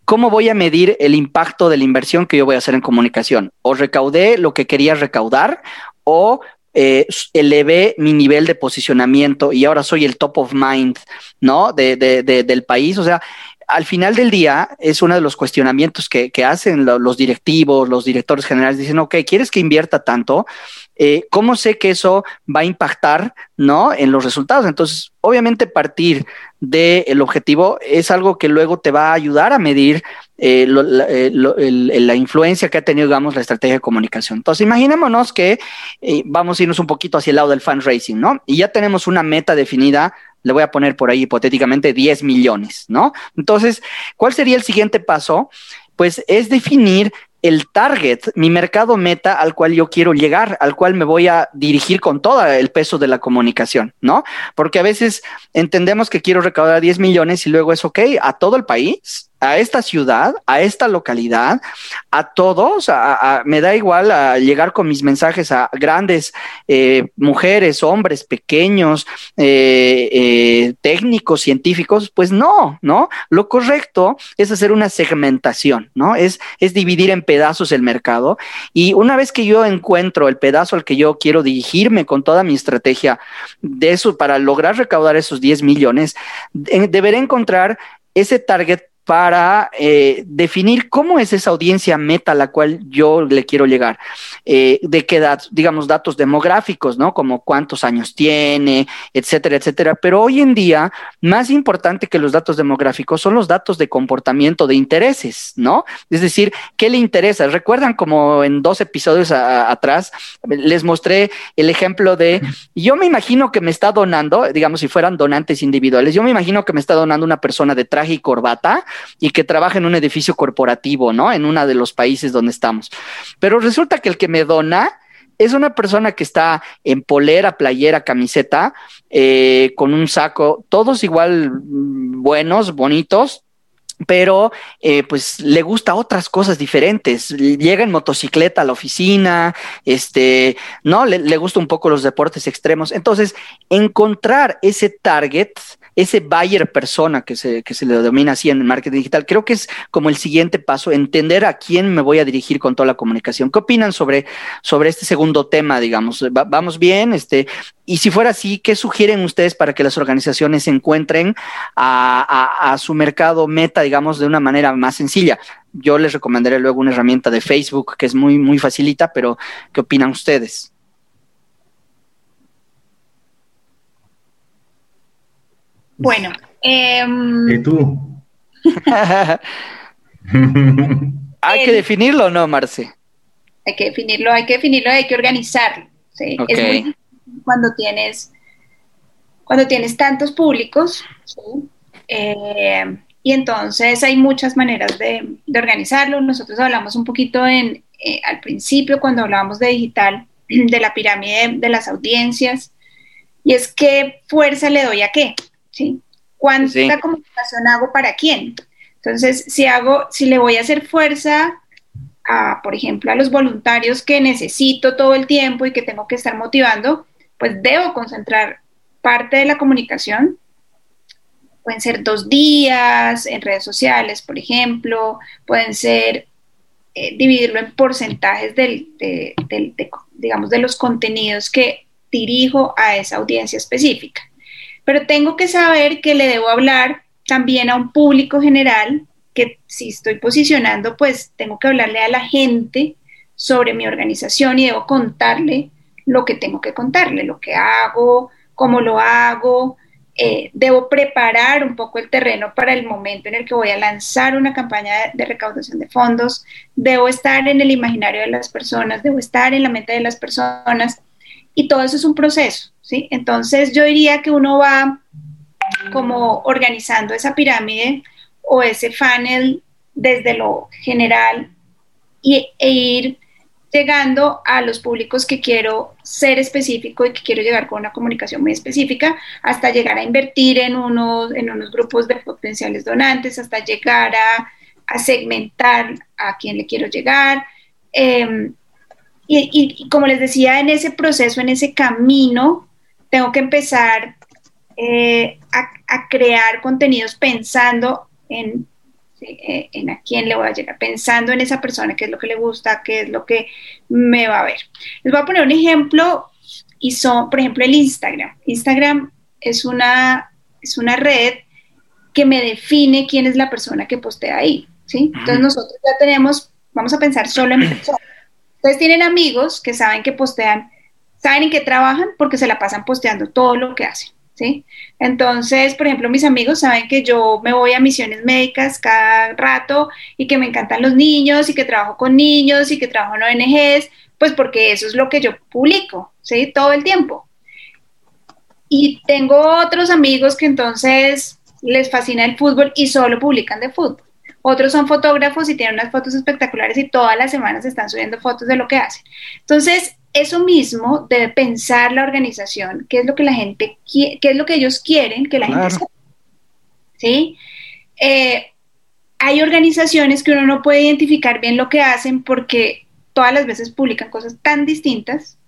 ¿cómo voy a medir el impacto de la inversión que yo voy a hacer en comunicación? O recaudé lo que quería recaudar o eh, elevé mi nivel de posicionamiento y ahora soy el top of mind, ¿no? De, del país. O sea, al final del día es uno de los cuestionamientos que, hacen los directivos, los directores generales. Dicen, ok, ¿quieres que invierta tanto? Eh, ¿Cómo sé que eso va a impactar ¿no? en los resultados? Entonces, obviamente partir del objetivo es algo que luego te va a ayudar a medir eh, eh, la, influencia que ha tenido, digamos, la estrategia de comunicación. Entonces, imaginémonos que vamos a irnos un poquito hacia el lado del fundraising, ¿no? Y ya tenemos una meta definida le voy a poner por ahí hipotéticamente 10 millones, ¿no? Entonces, ¿cuál sería el siguiente paso? Pues es definir el target, mi mercado meta al cual yo quiero llegar, al cual me voy a dirigir con todo el peso de la comunicación, ¿no? Porque a veces entendemos que quiero recaudar 10 millones y luego es ok a todo el país, a esta ciudad, a esta localidad, a todos, me da igual a llegar con mis mensajes a grandes eh, mujeres, hombres, pequeños, eh, eh, técnicos, científicos, pues no, ¿no? Lo correcto es hacer una segmentación, ¿no? Es, es dividir en pedazos el mercado y una vez que yo encuentro el pedazo al que yo quiero dirigirme con toda mi estrategia de eso para lograr recaudar esos 10 millones, deberé encontrar ese target para eh, definir cómo es esa audiencia meta a la cual yo le quiero llegar. Eh, de qué edad, digamos, datos demográficos, ¿no? Como cuántos años tiene, etcétera, etcétera. Pero hoy en día, más importante que los datos demográficos son los datos de comportamiento, de intereses, ¿no? Es decir, ¿qué le interesa? Recuerdan como en dos episodios atrás les mostré el ejemplo de, yo me imagino que me está donando, digamos, si fueran donantes individuales, yo me imagino que me está donando una persona de traje y corbata y que trabaja en un edificio corporativo, ¿no? En uno de los países donde estamos. Pero resulta que el que me dona es una persona que está en polera, playera, camiseta, eh, con un saco, todos igual mm, buenos, bonitos, pero eh, pues le gusta otras cosas diferentes. Llega en motocicleta a la oficina, este, no, le, le gusta un poco los deportes extremos. Entonces, encontrar ese target ese buyer persona que se, que se le denomina así en el marketing digital, creo que es como el siguiente paso, entender a quién me voy a dirigir con toda la comunicación. ¿Qué opinan sobre, sobre este segundo tema, digamos? ¿Vamos bien? Este, y si fuera así, ¿qué sugieren ustedes para que las organizaciones encuentren a, a, su mercado meta, digamos, de una manera más sencilla? Yo les recomendaré luego una herramienta de Facebook que es muy, muy facilita, pero ¿qué opinan ustedes? Bueno. Em, ¿Y tú? [LAUGHS] hay que definirlo o no, Marce. Hay que definirlo, hay que definirlo, hay que organizarlo. ¿sí? Es muy cuando tienes cuando tienes tantos públicos, eh, y entonces hay muchas maneras de, organizarlo. Nosotros hablamos un poquito en, eh, al principio, cuando hablábamos de digital, [CLEARS THROAT] de la pirámide de las audiencias, y es qué fuerza le doy a qué. ¿Sí? ¿Cuánta comunicación hago para quién? Entonces, si hago, si le voy a hacer fuerza a, por ejemplo, a los voluntarios que necesito todo el tiempo y que tengo que estar motivando, pues debo concentrar parte de la comunicación. Pueden ser dos días en redes sociales, por ejemplo, pueden ser eh, dividirlo en porcentajes del, digamos, de los contenidos que dirijo a esa audiencia específica pero tengo que saber que le debo hablar también a un público general, que si estoy posicionando, pues tengo que hablarle a la gente sobre mi organización y debo contarle lo que tengo que contarle, lo que hago, cómo lo hago. Eh, debo preparar un poco el terreno para el momento en el que voy a lanzar una campaña de recaudación de fondos. Debo estar en el imaginario de las personas, debo estar en la mente de las personas y todo eso es un proceso, ¿sí? Entonces yo diría que uno va como organizando esa pirámide o ese funnel desde lo general y, e ir llegando a los públicos que quiero ser específico y que quiero llegar con una comunicación muy específica, hasta llegar a invertir en unos, en unos grupos de potenciales donantes, hasta llegar a segmentar a quién le quiero llegar. Em, y, como les decía, en ese proceso, en ese camino, tengo que empezar eh, a, crear contenidos pensando en, eh, en a quién le voy a llegar, pensando en esa persona, qué es lo que le gusta, qué es lo que me va a ver. Les voy a poner un ejemplo y son, por ejemplo, el Instagram. Instagram es una, es una red que me define quién es la persona que postea ahí, ¿sí? Entonces nosotros ya tenemos, vamos a pensar solo en [CLEARS THROAT] personas. Ustedes tienen amigos que saben que postean, saben en qué trabajan porque se la pasan posteando todo lo que hacen. ¿Sí? Entonces, por ejemplo, mis amigos saben que yo me voy a misiones médicas cada rato y que me encantan los niños y que trabajo con niños y que trabajo en ONGs, pues porque eso es lo que yo publico, ¿sí? Todo el tiempo. Y tengo otros amigos que entonces les fascina el fútbol y solo publican de fútbol. Otros son fotógrafos y tienen unas fotos espectaculares y todas las semanas están subiendo fotos de lo que hacen. Entonces, eso mismo debe pensar la organización, qué es lo que la gente qué es lo que ellos quieren que la gente sepa. ¿Sí? Eh, hay organizaciones que uno no puede identificar bien lo que hacen porque todas las veces publican cosas tan distintas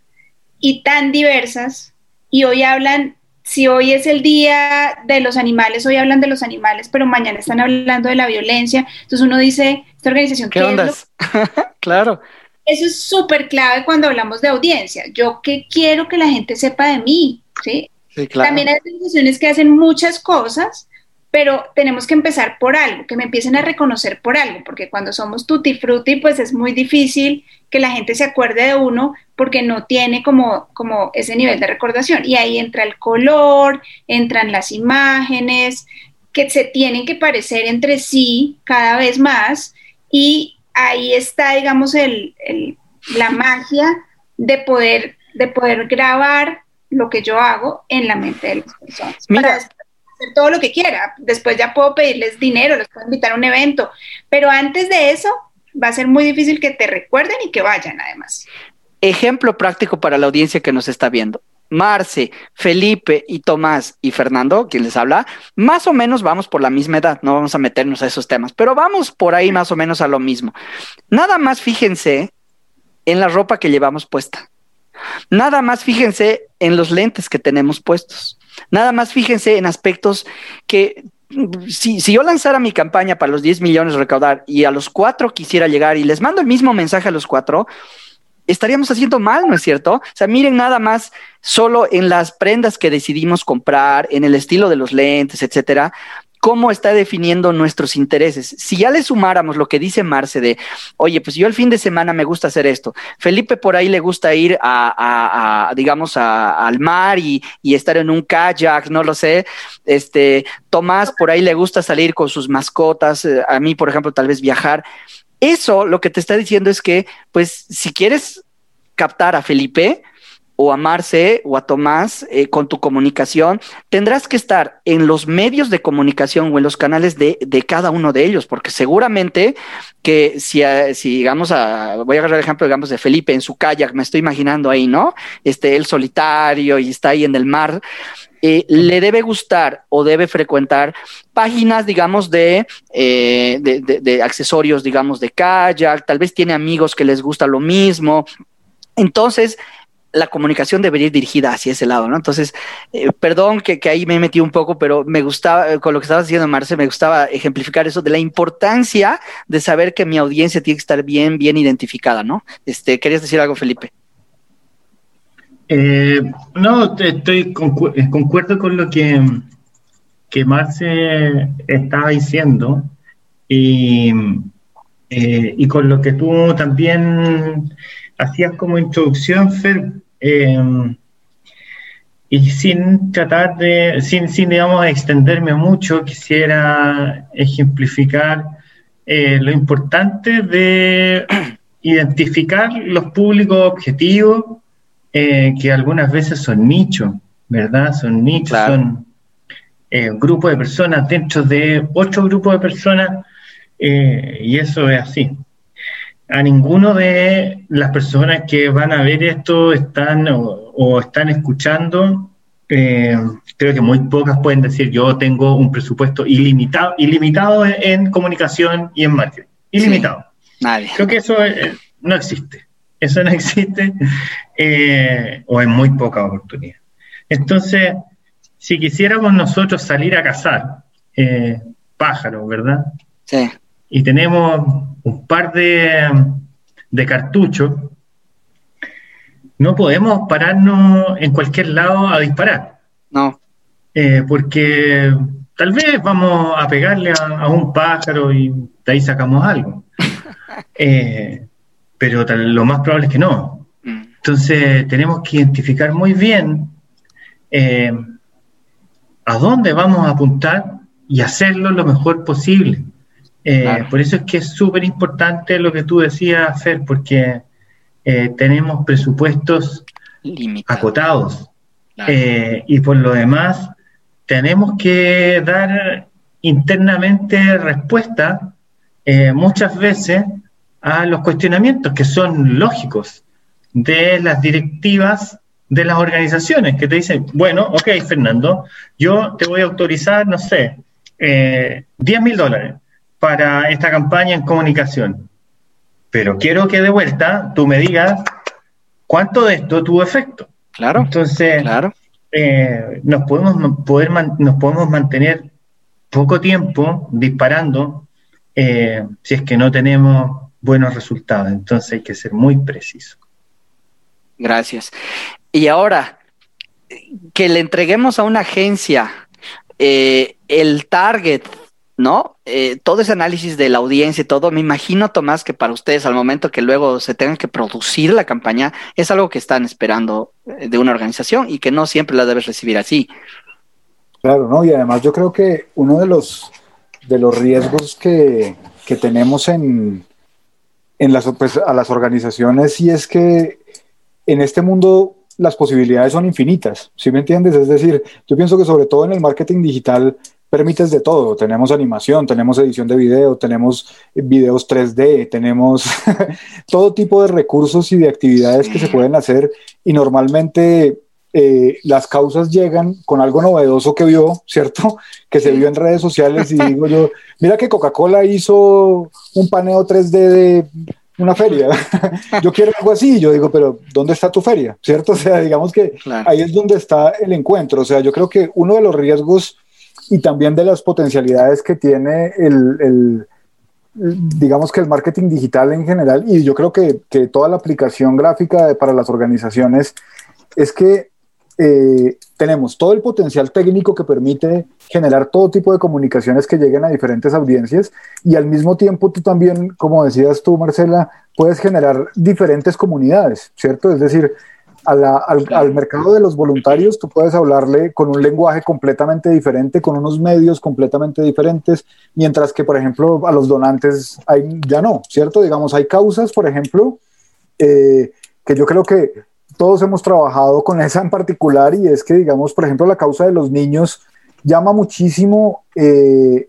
y tan diversas y hoy hablan si hoy es el día de los animales, hoy hablan de los animales, pero mañana están hablando de la violencia. Entonces uno dice, esta organización, ¿qué, onda? [LAUGHS] claro. Eso es súper clave cuando hablamos de audiencia. Yo qué quiero que la gente sepa de mí, ¿sí? sí claro. También hay organizaciones que hacen muchas cosas, pero tenemos que empezar por algo, que me empiecen a reconocer por algo, porque cuando somos tutti frutti, pues es muy difícil que la gente se acuerde de uno porque no tiene como, como ese nivel de recordación. Y ahí entra el color, entran las imágenes, que se tienen que parecer entre sí cada vez más, y ahí está, digamos, el, la magia de poder, de poder grabar lo que yo hago en la mente de las personas. Mira, hacer todo lo que quiera. Después ya puedo pedirles dinero, les puedo invitar a un evento, pero antes de eso va a ser muy difícil que te recuerden y que vayan además. Ejemplo práctico para la audiencia que nos está viendo. Marce, Felipe y Tomás y Fernando, quien les habla, más o menos vamos por la misma edad, no vamos a meternos a esos temas, pero vamos por ahí más o menos a lo mismo. Nada más fíjense en la ropa que llevamos puesta. Nada más fíjense en los lentes que tenemos puestos. Nada más fíjense en aspectos que si, yo lanzara mi campaña para los 10 millones recaudar y a los cuatro quisiera llegar y les mando el mismo mensaje a los cuatro, estaríamos haciendo mal, ¿no es cierto? O sea, miren nada más solo en las prendas que decidimos comprar, en el estilo de los lentes, etcétera, cómo está definiendo nuestros intereses. Si ya le sumáramos lo que dice Marce de, oye, pues yo el fin de semana me gusta hacer esto, Felipe por ahí le gusta ir a, digamos, al mar y, estar en un kayak, no lo sé, este, Tomás por ahí le gusta salir con sus mascotas, eh, a mí, por ejemplo, tal vez viajar. Eso lo que te está diciendo es que, pues, si quieres captar a Felipe, o a Marce o a Tomás eh, con tu comunicación, tendrás que estar en los medios de comunicación o en los canales de, cada uno de ellos, porque seguramente que si, eh, si digamos, a, voy a agarrar el ejemplo, digamos, de Felipe en su kayak, me estoy imaginando ahí, ¿no? Este, él solitario y está ahí en el mar. Eh, le debe gustar o debe frecuentar páginas, digamos, de, de, de, accesorios, digamos, de kayak, tal vez tiene amigos que les gusta lo mismo. Entonces, la comunicación debería ir dirigida hacia ese lado, ¿no? Entonces, eh, perdón que, ahí me metí un poco, pero me gustaba, eh, con lo que estabas diciendo, Marce, me gustaba ejemplificar eso de la importancia de saber que mi audiencia tiene que estar bien, bien identificada, ¿no? Este, ¿Querías decir algo, Felipe? Eh, no, estoy concuerdo con lo que, que Marce estaba diciendo y, y con lo que tú también hacías como introducción, Fer, Em, y sin tratar de, sin, sin, digamos, extenderme mucho, quisiera ejemplificar eh, lo importante de [CLEARS THROAT] identificar los públicos objetivos, eh, que algunas veces son nichos, ¿verdad? Son nichos, son eh, grupos de personas dentro de ocho grupos de personas, y eso es así a ninguno de las personas que van a ver esto están o, están escuchando eh, creo que muy pocas pueden decir yo tengo un presupuesto ilimitado, ilimitado en, comunicación y en marketing. Ilimitado. nadie. Creo que eso eh, no existe. Eso no [LAUGHS] existe eh, o en muy poca oportunidad. Entonces, si quisiéramos nosotros salir a cazar pájaros, ¿verdad? Sí. Y tenemos un par de, de cartuchos no podemos pararnos en cualquier lado a disparar. No. Eh, porque tal vez vamos a pegarle a, un pájaro y de ahí sacamos algo. [LAUGHS] Eh, pero lo más probable es que no. Mm. Entonces tenemos que identificar muy bien eh, a dónde vamos a apuntar y hacerlo lo mejor posible. Por eso es que es súper importante lo que tú decías, Fer, porque eh, tenemos presupuestos acotados. Eh, y por lo demás tenemos que dar internamente respuesta eh, muchas veces a los cuestionamientos que son lógicos de las directivas de las organizaciones que te dicen, bueno, ok, Fernando, yo te voy a autorizar, no sé, 10 mil dólares para esta campaña en comunicación pero quiero que de vuelta tú me digas cuánto de esto tuvo efecto. Claro. Entonces, claro. Eh, nos, podemos, poder nos podemos mantener poco tiempo disparando eh, si es que no tenemos buenos resultados. Entonces hay que ser muy preciso. Gracias. Y ahora, que le entreguemos a una agencia eh, el target ¿no? Eh, todo ese análisis de la audiencia y todo, me imagino, Tomás, que para ustedes al momento que luego se tengan que producir la campaña, es algo que están esperando eh, de una organización y que no siempre la debes recibir así. Claro, ¿no? Y además yo creo que uno de los, de los riesgos que, que tenemos en, en las, pues, a las organizaciones y es que en este mundo las posibilidades son infinitas, ¿sí me entiendes? Es decir, yo pienso que sobre todo en el marketing digital permites de todo. Tenemos animación, tenemos edición de video, tenemos videos 3D, tenemos [LAUGHS] todo tipo de recursos y de actividades que se pueden hacer y normalmente eh, las causas llegan con algo novedoso que vio, ¿cierto? Que se vio en redes sociales y digo yo, mira que Coca-Cola hizo un paneo 3D de una feria. [LAUGHS] yo quiero algo así, yo digo, pero ¿dónde está tu feria? ¿Cierto? [LAUGHS] O sea, digamos que ahí es donde está el encuentro. O sea, yo creo que uno de los riesgos y también de las potencialidades que tiene el, digamos que el marketing digital en general, y yo creo que, que toda la aplicación gráfica para las organizaciones, es que eh, tenemos todo el potencial técnico que permite generar todo tipo de comunicaciones que lleguen a diferentes audiencias y al mismo tiempo tú también, como decías tú, Marcela, puedes generar diferentes comunidades, ¿cierto? Es decir, al, mercado de los voluntarios, tú puedes hablarle con un lenguaje completamente diferente, con unos medios completamente diferentes, mientras que, por ejemplo, a los donantes hay, ya no, ¿cierto? Digamos, hay causas, por ejemplo, eh, que yo creo que todos hemos trabajado con esa en particular y es que, digamos, por ejemplo, la causa de los niños llama muchísimo eh,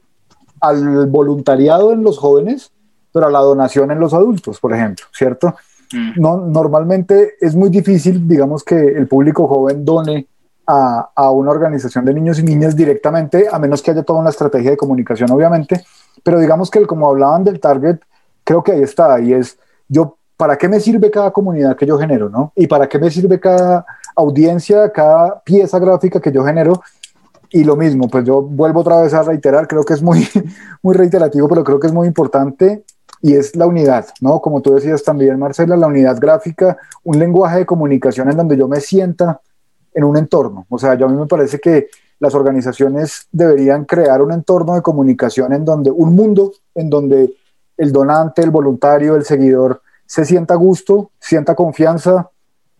al voluntariado en los jóvenes, pero a la donación en los adultos, por ejemplo, ¿cierto? Mm. No, normalmente es muy difícil, digamos, que el público joven done a, a, una organización de niños y niñas directamente, a menos que haya toda una estrategia de comunicación, obviamente. Pero digamos que, como hablaban del target, creo que ahí está, y es yo, ¿para qué me sirve cada comunidad que yo genero, no? Y para qué me sirve cada audiencia, cada pieza gráfica que yo genero. Y lo mismo, pues yo vuelvo otra vez a reiterar, creo que es muy, [LAUGHS] muy reiterativo, pero creo que es muy importante y es la unidad, ¿no? Como tú decías también, Marcela, la unidad gráfica, un lenguaje de comunicación en donde yo me sienta en un entorno. O sea, yo a mí me parece que las organizaciones deberían crear un entorno de comunicación en donde, un mundo en donde el donante, el voluntario, el seguidor se sienta a gusto, sienta confianza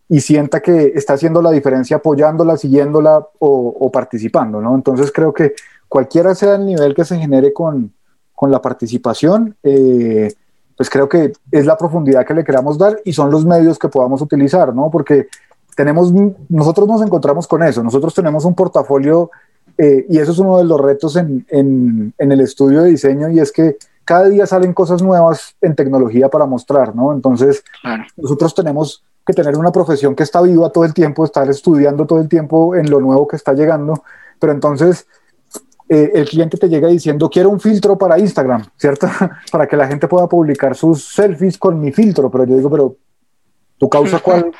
y sienta que está haciendo la diferencia apoyándola, siguiéndola o, o participando, ¿no? Entonces creo que cualquiera sea el nivel que se genere con, con la participación, eh, pues creo que es la profundidad que le queramos dar y son los medios que podamos utilizar, ¿no? Porque tenemos, nosotros nos encontramos con eso, nosotros tenemos un portafolio eh, y eso es uno de los retos en, en, en, el estudio de diseño y es que cada día salen cosas nuevas en tecnología para mostrar, ¿no? Entonces, nosotros tenemos que tener una profesión que está viva todo el tiempo, estar estudiando todo el tiempo en lo nuevo que está llegando, pero entonces eh, el cliente te llega diciendo, quiero un filtro para Instagram, ¿cierto? [LAUGHS] para que la gente pueda publicar sus selfies con mi filtro, pero yo digo, pero tu causa, [LAUGHS] cuál,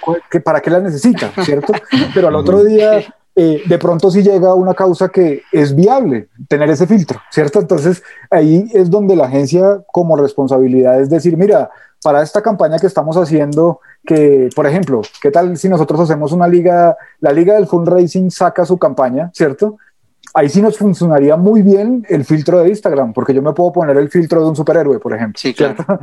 ¿para qué la necesita, ¿cierto? [LAUGHS] Pero al otro día eh, de pronto sí llega una causa que es viable tener ese filtro, ¿cierto? Entonces ahí es donde la agencia como responsabilidad es decir, mira, para esta campaña que estamos haciendo, que por ejemplo, ¿qué tal si nosotros hacemos una liga, la liga del fundraising saca su campaña, ¿cierto? Ahí sí nos funcionaría muy bien el filtro de Instagram, porque yo me puedo poner el filtro de un superhéroe, por ejemplo. Sí, claro. [LAUGHS]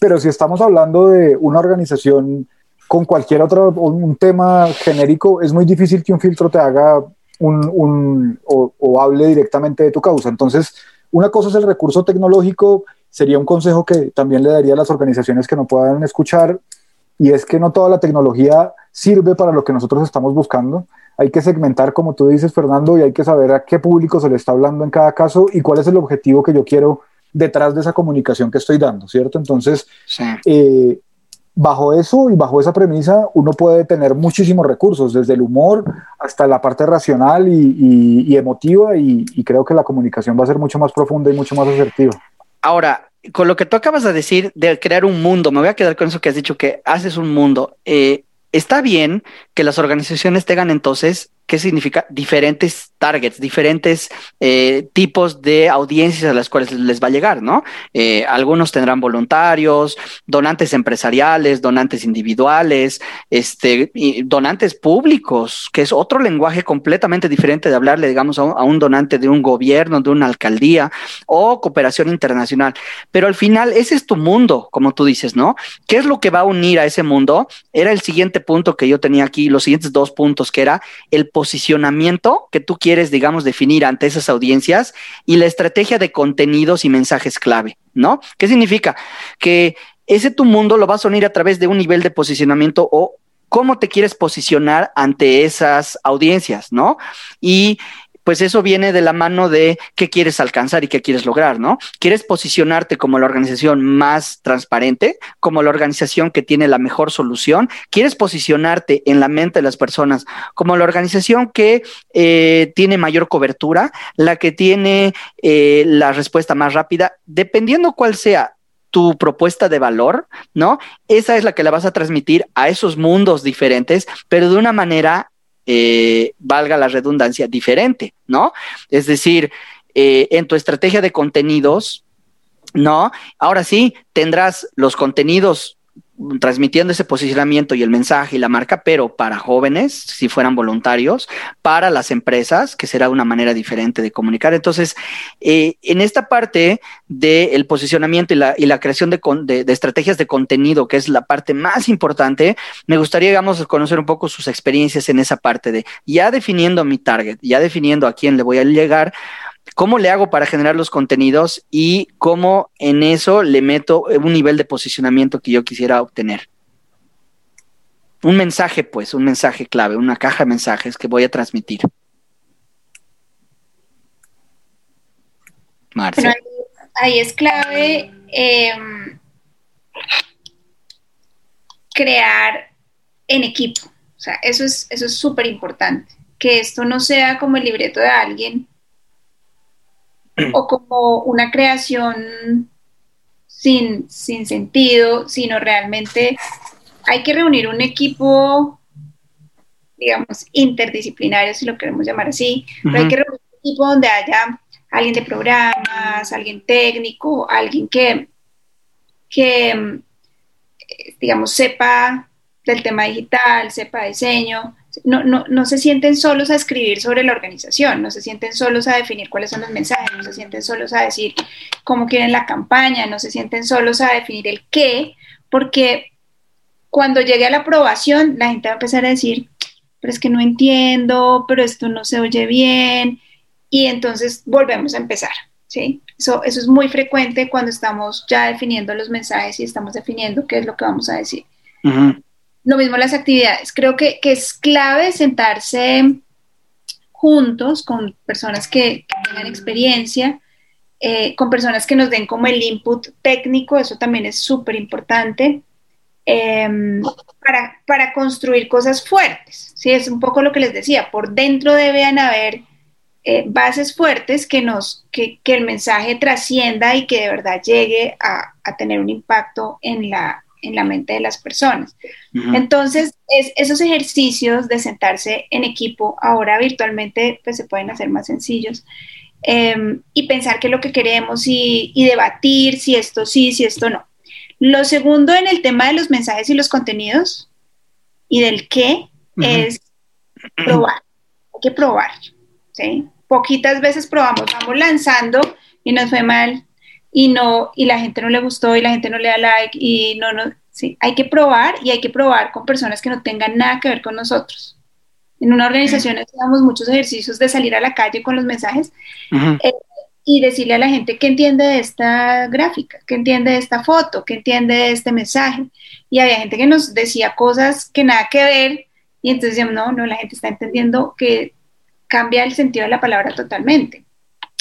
Pero si estamos hablando de una organización con cualquier otro un tema genérico, es muy difícil que un filtro te haga un, un o, o, hable directamente de tu causa. Entonces, una cosa es el recurso tecnológico, sería un consejo que también le daría a las organizaciones que no puedan escuchar, y es que no toda la tecnología sirve para lo que nosotros estamos buscando. Hay que segmentar, como tú dices, Fernando, y hay que saber a qué público se le está hablando en cada caso y cuál es el objetivo que yo quiero detrás de esa comunicación que estoy dando, ¿cierto? Entonces, sí. eh, bajo eso y bajo esa premisa uno puede tener muchísimos recursos, desde el humor hasta la parte racional y, y, y emotiva y, y, creo que la comunicación va a ser mucho más profunda y mucho más asertiva. Ahora, con lo que tú acabas de decir de crear un mundo, me voy a quedar con eso que has dicho, que haces un mundo. Eh, está bien que las organizaciones tengan entonces ¿Qué significa? Diferentes targets, diferentes eh, tipos de audiencias a las cuales les va a llegar, ¿no? Eh, algunos tendrán voluntarios, donantes empresariales, donantes individuales, este, donantes públicos, que es otro lenguaje completamente diferente de hablarle, digamos, a un, donante de un gobierno, de una alcaldía o cooperación internacional. Pero al final, ese es tu mundo, como tú dices, ¿no? ¿Qué es lo que va a unir a ese mundo? Era el siguiente punto que yo tenía aquí, los siguientes dos puntos, que era el posicionamiento que tú quieres, digamos, definir ante esas audiencias y la estrategia de contenidos y mensajes clave, ¿no? ¿Qué significa? Que ese tu mundo lo vas a unir a través de un nivel de posicionamiento o cómo te quieres posicionar ante esas audiencias, ¿no? Y pues eso viene de la mano de qué quieres alcanzar y qué quieres lograr, ¿no? Quieres posicionarte como la organización más transparente, como la organización que tiene la mejor solución, quieres posicionarte en la mente de las personas como la organización que eh, tiene mayor cobertura, la que tiene eh, la respuesta más rápida, dependiendo cuál sea tu propuesta de valor, ¿no? Esa es la que la vas a transmitir a esos mundos diferentes, pero de una manera eh, valga la redundancia, diferente, ¿no? Es decir, eh, en tu estrategia de contenidos, ¿no? Ahora sí, tendrás los contenidos transmitiendo ese posicionamiento y el mensaje y la marca, pero para jóvenes, si fueran voluntarios, para las empresas, que será una manera diferente de comunicar. Entonces, eh, en esta parte del posicionamiento y la, y la creación de, de, de, estrategias de contenido, que es la parte más importante, me gustaría, digamos, conocer un poco sus experiencias en esa parte de ya definiendo mi target, ya definiendo a quién le voy a llegar, cómo le hago para generar los contenidos y cómo en eso le meto un nivel de posicionamiento que yo quisiera obtener. Un mensaje, pues, un mensaje clave, una caja de mensajes que voy a transmitir. Marcia. Ahí, es clave eh, crear en equipo. O sea, eso es eso es súper importante. Que esto no sea como el libreto de alguien o como una creación sin, sin sentido, sino realmente hay que reunir un equipo, digamos, interdisciplinario, si lo queremos llamar así, uh -huh. pero hay que reunir un equipo donde haya alguien de programas, alguien técnico, alguien que, que digamos, sepa del tema digital, sepa diseño, no, no, no, se sienten solos a escribir sobre la organización, no se sienten solos a definir cuáles son los mensajes, no se sienten solos a decir cómo quieren la campaña, no se sienten solos a definir el qué, porque cuando llegue a la aprobación, la gente va a empezar a decir, pero es que no entiendo, pero esto no se oye bien, y entonces volvemos a empezar. ¿sí? Eso, eso es muy frecuente cuando estamos ya definiendo los mensajes y estamos definiendo qué es lo que vamos a decir. Lo mismo las actividades. Creo que, que, es clave sentarse juntos con personas que, tengan experiencia, eh, con personas que nos den como el input técnico, eso también es súper importante. em, para, para, construir cosas fuertes. ¿sí? Es un poco lo que les decía, por dentro deben haber eh, bases fuertes que, nos, que, que, el mensaje trascienda y que de verdad llegue a, a tener un impacto en la, en la mente de las personas. Entonces, es, esos ejercicios de sentarse en equipo, ahora virtualmente, pues se pueden hacer más sencillos. Em, y pensar qué es lo que queremos y, debatir si esto sí, si esto no. Lo segundo en el tema de los mensajes y los contenidos y del qué es probar. Hay que probar. ¿sí? Poquitas veces probamos, vamos lanzando y nos fue mal y no y la gente no le gustó y la gente no le da like y no no sí hay que probar y hay que probar con personas que no tengan nada que ver con nosotros. En una organización hacemos muchos ejercicios de salir a la calle con los mensajes eh, y decirle a la gente que entiende de esta gráfica, que entiende de esta foto, que entiende de este mensaje. Y había gente que nos decía cosas que nada que ver y entonces decíamos, no, no, la gente está entendiendo que cambia el sentido de la palabra totalmente.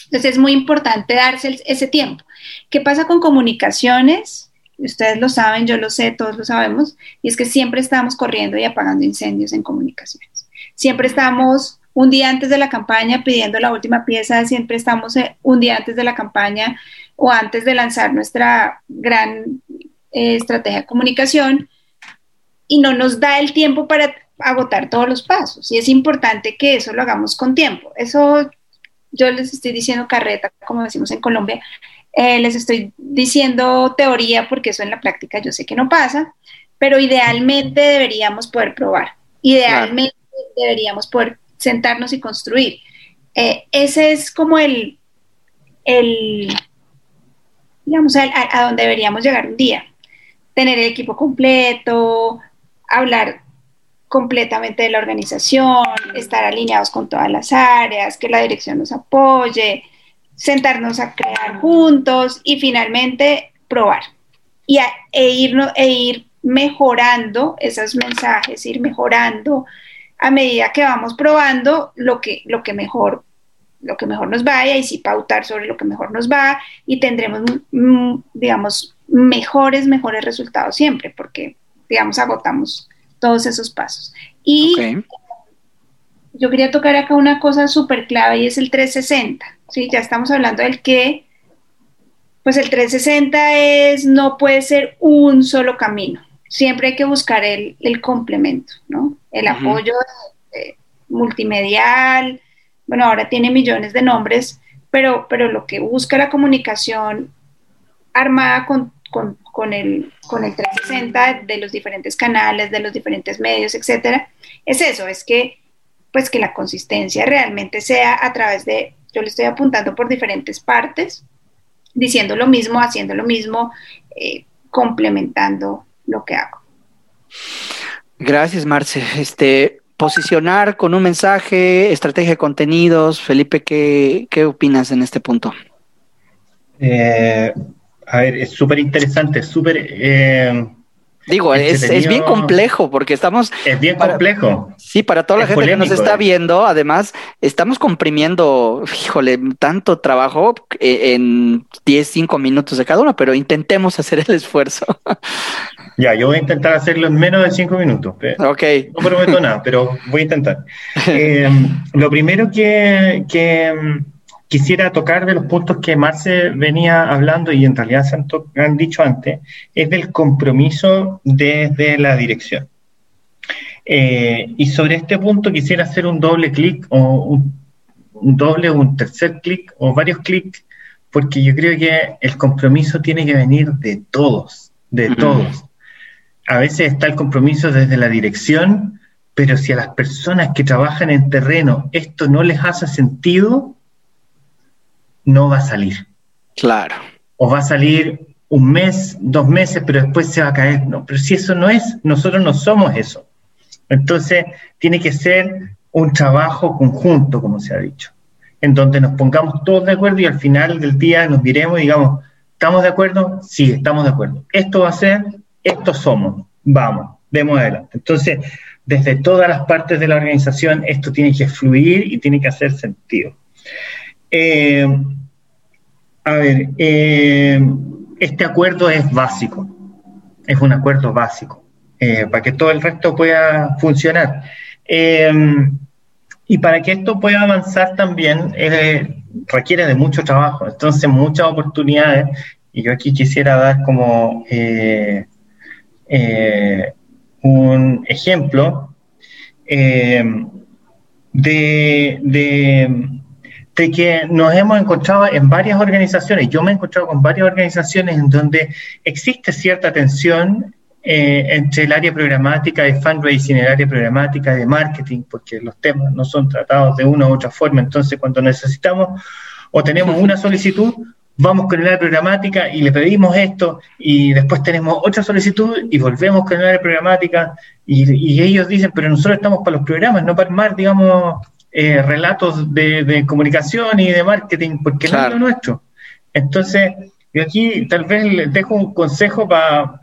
Entonces es muy importante darse ese tiempo. ¿Qué pasa con comunicaciones? Ustedes lo saben, yo lo sé, todos lo sabemos, y es que siempre estamos corriendo y apagando incendios en comunicaciones. Siempre estamos un día antes de la campaña pidiendo la última pieza, siempre estamos eh, un día antes de la campaña o antes de lanzar nuestra gran eh, estrategia de comunicación y no nos da el tiempo para agotar todos los pasos. Y es importante que eso lo hagamos con tiempo. Eso yo les estoy diciendo carreta, como decimos en Colombia, eh, les estoy diciendo teoría porque eso en la práctica yo sé que no pasa, pero idealmente deberíamos poder probar, idealmente deberíamos poder sentarnos y construir. Eh, ese es como el, el digamos, a, a donde deberíamos llegar un día. Tener el equipo completo, hablar completamente de la organización, estar alineados con todas las áreas, que la dirección nos apoye, sentarnos a crear juntos y finalmente probar. Y e, ir, e ir mejorando esos mensajes, ir mejorando a medida que vamos probando lo que, lo que mejor lo que mejor nos vaya y sí pautar sobre lo que mejor nos va y tendremos, mm, digamos, mejores, mejores resultados siempre porque, digamos, agotamos todos esos pasos. Y yo quería tocar acá una cosa súper clave y es el 360. ¿sí? Ya estamos hablando del que, pues el 360 es, no puede ser un solo camino. Siempre hay que buscar el, complemento, ¿no? El apoyo multimedial, bueno, ahora tiene millones de nombres, pero, pero lo que busca la comunicación armada con con, el, con el 360 de los diferentes canales, de los diferentes medios, etcétera, es eso, es que pues que la consistencia realmente sea a través de, yo le estoy apuntando por diferentes partes, diciendo lo mismo, haciendo lo mismo, eh, complementando lo que hago. Gracias, Marce. Este, posicionar con un mensaje, estrategia de contenidos. Felipe, ¿qué, qué opinas en este punto? Eh, a ver, es súper interesante, súper... Eh, Digo, es, es, bien complejo porque estamos... Es bien complejo. Sí, para toda la gente que nos está viendo, además, estamos comprimiendo, híjole, tanto trabajo eh, en 10, 5 minutos de cada uno, pero intentemos [LAUGHS] hacer el esfuerzo. Ya, yo voy a intentar hacerlo en menos de 5 minutos. Ok. No prometo nada, pero voy a intentar. [LAUGHS] Eh, lo primero que, que quisiera tocar de los puntos que Marce venía hablando y en realidad se han, dicho antes, es del compromiso desde la dirección. Eh, y sobre este punto quisiera hacer un doble clic o un, doble o un tercer clic o varios clics, porque yo creo que el compromiso tiene que venir de todos, de todos. A veces está el compromiso desde la dirección, pero si a las personas que trabajan en terreno esto no les hace sentido, no va a salir. Claro. O va a salir un mes, dos meses, pero después se va a caer. No, pero si eso no es, nosotros no somos eso. Entonces, tiene que ser un trabajo conjunto, como se ha dicho, en donde nos pongamos todos de acuerdo y al final del día nos diremos y digamos, ¿estamos de acuerdo? Sí, estamos de acuerdo. Esto va a ser, estos somos. Vamos, demos adelante. Entonces, desde todas las partes de la organización, esto tiene que fluir y tiene que hacer sentido. Eh, a ver, eh, este acuerdo es básico. es un acuerdo básico para que todo el resto pueda funcionar. y para que esto pueda avanzar también requiere de mucho trabajo, entonces muchas oportunidades. Y yo aquí quisiera dar como un ejemplo de, de, que nos hemos encontrado en varias organizaciones, yo me he encontrado con varias organizaciones en donde existe cierta tensión eh, entre el área programática de fundraising y el área programática de marketing, porque los temas no son tratados de una u otra forma, entonces cuando necesitamos o tenemos una solicitud, vamos con el área programática y le pedimos esto y después tenemos otra solicitud y volvemos con el área programática y, ellos dicen, pero nosotros estamos para los programas, no para armar, digamos, eh, relatos de, comunicación y de marketing, porque no es lo nuestro. Entonces, yo aquí tal vez les dejo un consejo para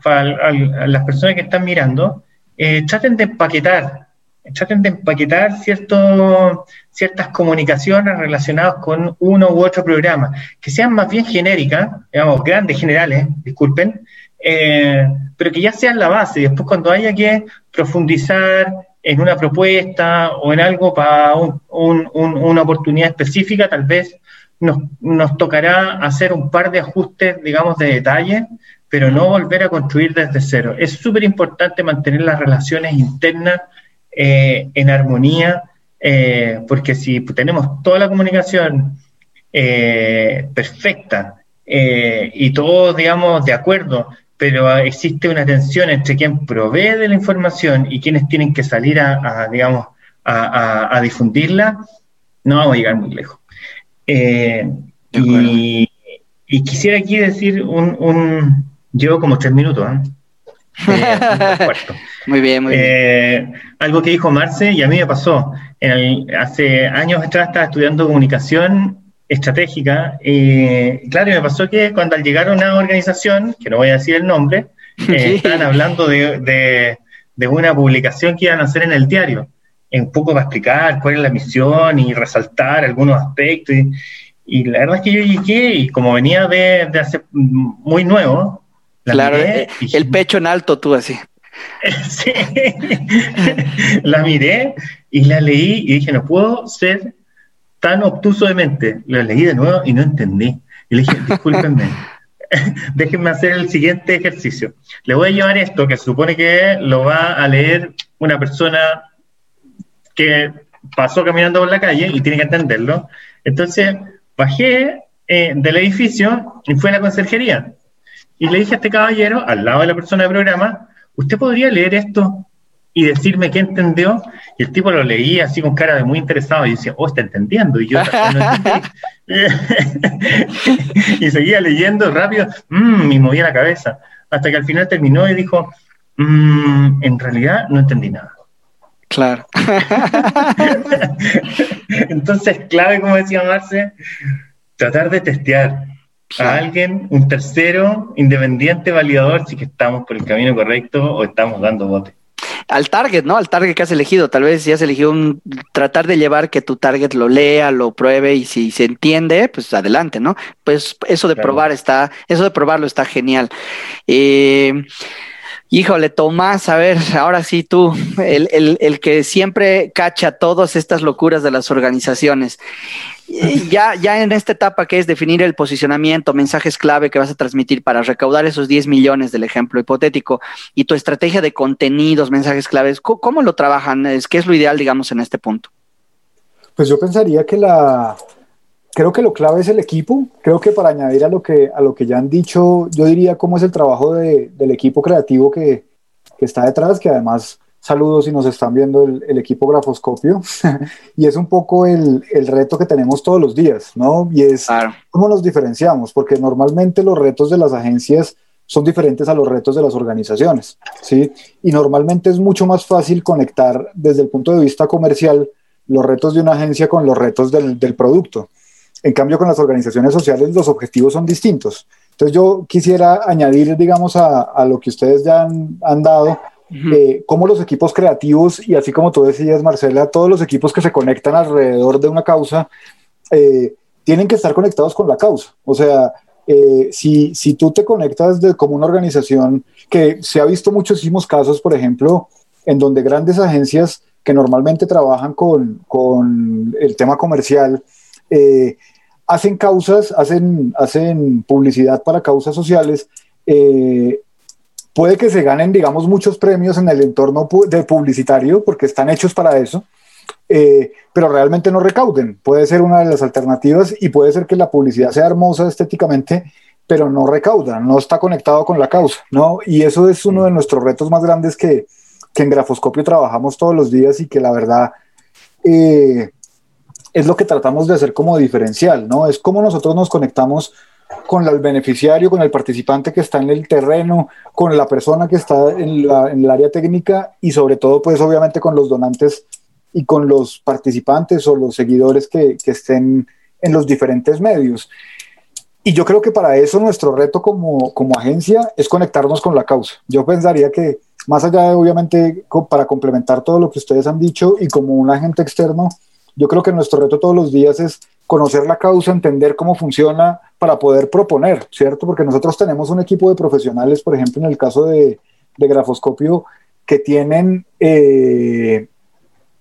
las personas que están mirando, eh, traten de empaquetar, traten de empaquetar cierto, ciertas comunicaciones relacionadas con uno u otro programa, que sean más bien genéricas, digamos, grandes, generales, disculpen, eh, pero que ya sean la base. Después cuando haya que profundizar en una propuesta o en algo para una oportunidad específica, tal vez nos, nos, tocará hacer un par de ajustes, digamos, de detalle, pero no volver a construir desde cero. Es súper importante mantener las relaciones internas eh, en armonía, eh, porque si tenemos toda la comunicación perfecta y todos, digamos, de acuerdo, pero existe una tensión entre quien provee de la información y quienes tienen que salir a, digamos, a, difundirla, no vamos a llegar muy lejos. Eh, y, quisiera aquí decir un, llevo como tres minutos, ¿eh? [LAUGHS] Eh, muy bien, muy bien. algo que dijo Marce y a mí me pasó. hace años atrás estaba estudiando comunicación estratégica. Y claro, me pasó que cuando al llegar a una organización, que no voy a decir el nombre, [LAUGHS] eh, estaban hablando de, de, una publicación que iban a hacer en el diario, un poco para explicar cuál es la misión y resaltar algunos aspectos. Y, la verdad es que yo llegué y como venía de, de hace muy nuevo, claro, eh, el pecho en alto tú así. [LAUGHS] sí, [LAUGHS] la miré y la leí y dije, no puedo ser tan obtuso de mente. Lo leí de nuevo y no entendí. Y le dije, discúlpenme, [LAUGHS] déjenme hacer el siguiente ejercicio. Le voy a llevar esto, que se supone que lo va a leer una persona que pasó caminando por la calle y tiene que entenderlo. Entonces, bajé eh, del edificio y fui a la conserjería. Y le dije a este caballero, al lado de la persona del programa, ¿usted podría leer esto y decirme qué entendió. Y el tipo lo leía así con cara de muy interesado y decía, oh, está entendiendo. Y yo [LAUGHS] [LAUGHS] y seguía leyendo rápido mmm, y movía la cabeza. Hasta que al final terminó y dijo, mmm, en realidad no entendí nada. Claro. [LAUGHS] Entonces, clave, como decía Marce, tratar de testear a alguien, un tercero, independiente, validador, si que estamos por el camino correcto o estamos dando bote al target, ¿no? Al target que has elegido. Tal vez si has elegido un tratar de llevar que tu target lo lea, lo pruebe y si se entiende, pues adelante, ¿no? Pues eso de probar está, eso de probarlo está genial. Eh, híjole, Tomás, a ver, ahora sí tú, el, el, el que siempre cacha todas estas locuras de las organizaciones ya, ya en esta etapa que es definir el posicionamiento, mensajes clave que vas a transmitir para recaudar esos 10 millones del ejemplo hipotético y tu estrategia de contenidos, mensajes claves, ¿cómo, lo trabajan? ¿Qué es lo ideal, digamos, en este punto? Pues yo pensaría que la, creo que lo clave es el equipo. Creo que para añadir a lo que, a lo que ya han dicho, yo diría cómo es el trabajo de, del equipo creativo que, que, está detrás, que además Saludos si nos están viendo el, equipo Grafoscopio. [LAUGHS] y es un poco el, el, reto que tenemos todos los días, ¿no? Y es cómo nos diferenciamos, porque normalmente los retos de las agencias son diferentes a los retos de las organizaciones, ¿sí? Y normalmente es mucho más fácil conectar desde el punto de vista comercial los retos de una agencia con los retos del, del producto. En cambio, con las organizaciones sociales los objetivos son distintos. Entonces yo quisiera añadir, digamos, a, a lo que ustedes ya han, han dado, eh, cómo los equipos creativos, y así como tú decías, Marcela, todos los equipos que se conectan alrededor de una causa, eh, tienen que estar conectados con la causa. O sea, eh, si, si tú te conectas de, como una organización que se ha visto muchísimos casos, por ejemplo, en donde grandes agencias que normalmente trabajan con, con el tema comercial, eh, hacen causas, hacen, hacen publicidad para causas sociales, eh, puede que se ganen, digamos, muchos premios en el entorno de publicitario, porque están hechos para eso, eh, pero realmente no recauden. Puede ser una de las alternativas y puede ser que la publicidad sea hermosa estéticamente, pero no recauda, no está conectado con la causa, ¿no? Y eso es uno de nuestros retos más grandes que, que en Grafoscopio trabajamos todos los días y que la verdad eh, es lo que tratamos de hacer como diferencial, ¿no? Es como nosotros nos conectamos con el beneficiario, con el participante que está en el terreno, con la persona que está en, la, en el área técnica y sobre todo, pues obviamente con los donantes y con los participantes o los seguidores que, que estén en los diferentes medios. Y yo creo que para eso nuestro reto como, como agencia es conectarnos con la causa. Yo pensaría que más allá de, obviamente, para complementar todo lo que ustedes han dicho y como un agente externo, yo creo que nuestro reto todos los días es conocer la causa, entender cómo funciona para poder proponer, ¿cierto? Porque nosotros tenemos un equipo de profesionales, por ejemplo, en el caso de, de Grafoscopio, que tienen eh,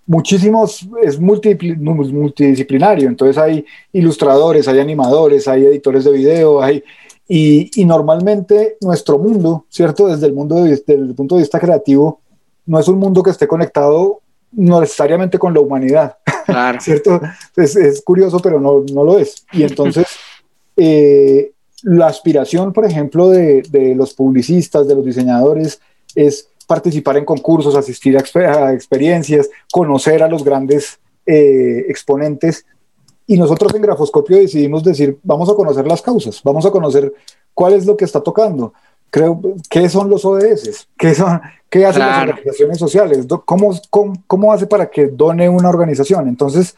muchísimos, es multidisciplinario, entonces hay ilustradores, hay animadores, hay editores de video, hay, y, normalmente nuestro mundo, ¿cierto? Desde el, mundo desde el punto de vista creativo, no es un mundo que esté conectado no necesariamente con la humanidad, claro. [LAUGHS] ¿cierto? Es, es, curioso, pero no, no, lo es. Y entonces, [LAUGHS] eh, la aspiración, por ejemplo, de, de, los publicistas, de los diseñadores, es participar en concursos, asistir a, exper a experiencias, conocer a los grandes eh, exponentes. Y nosotros en Grafoscopio decidimos decir, vamos a conocer las causas, vamos a conocer cuál es lo que está tocando, creo, ¿qué son los ODS? ¿Qué, son, qué hacen las organizaciones sociales? ¿Cómo, ¿Cómo, cómo, hace para que done una organización? Entonces,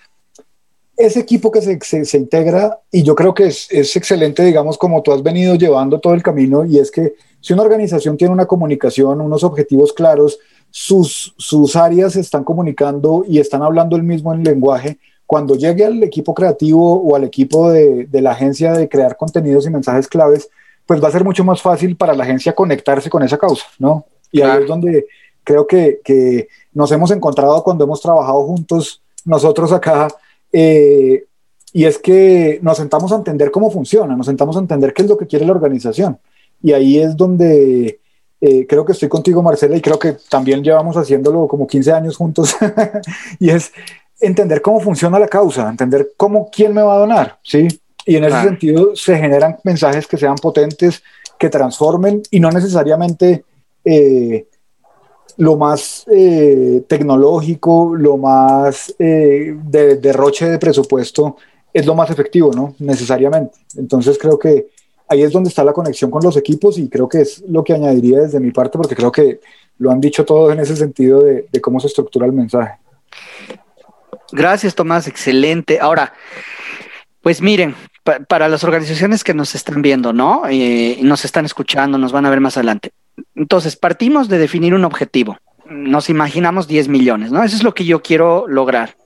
ese equipo que se, se, se integra, y yo creo que es, es, excelente, digamos, como tú has venido llevando todo el camino, y es que si una organización tiene una comunicación, unos objetivos claros, sus, sus áreas están comunicando y están hablando el mismo en lenguaje, cuando llegue al equipo creativo o al equipo de, de la agencia de crear contenidos y mensajes claves, pues va a ser mucho más fácil para la agencia conectarse con esa causa, ¿no? Y claro. ahí es donde creo que, que, nos hemos encontrado cuando hemos trabajado juntos nosotros acá, eh, y es que nos sentamos a entender cómo funciona, nos sentamos a entender qué es lo que quiere la organización. Y ahí es donde eh, creo que estoy contigo, Marcela, y creo que también llevamos haciéndolo como 15 años juntos, [LAUGHS] y es entender cómo funciona la causa, entender cómo, quién me va a donar, ¿sí? Y en ese sentido se generan mensajes que sean potentes, que transformen y no necesariamente eh, lo más eh, tecnológico, lo más eh, de derroche de presupuesto es lo más efectivo, ¿no? Necesariamente. Entonces creo que ahí es donde está la conexión con los equipos y creo que es lo que añadiría desde mi parte porque creo que lo han dicho todos en ese sentido de, de cómo se estructura el mensaje. Gracias, Tomás. Excelente. Ahora, pues miren, pa para las organizaciones que nos están viendo, ¿no? Eh, nos están escuchando, nos van a ver más adelante. Entonces, partimos de definir un objetivo. Nos imaginamos 10 millones, ¿no? Eso es lo que yo quiero lograr.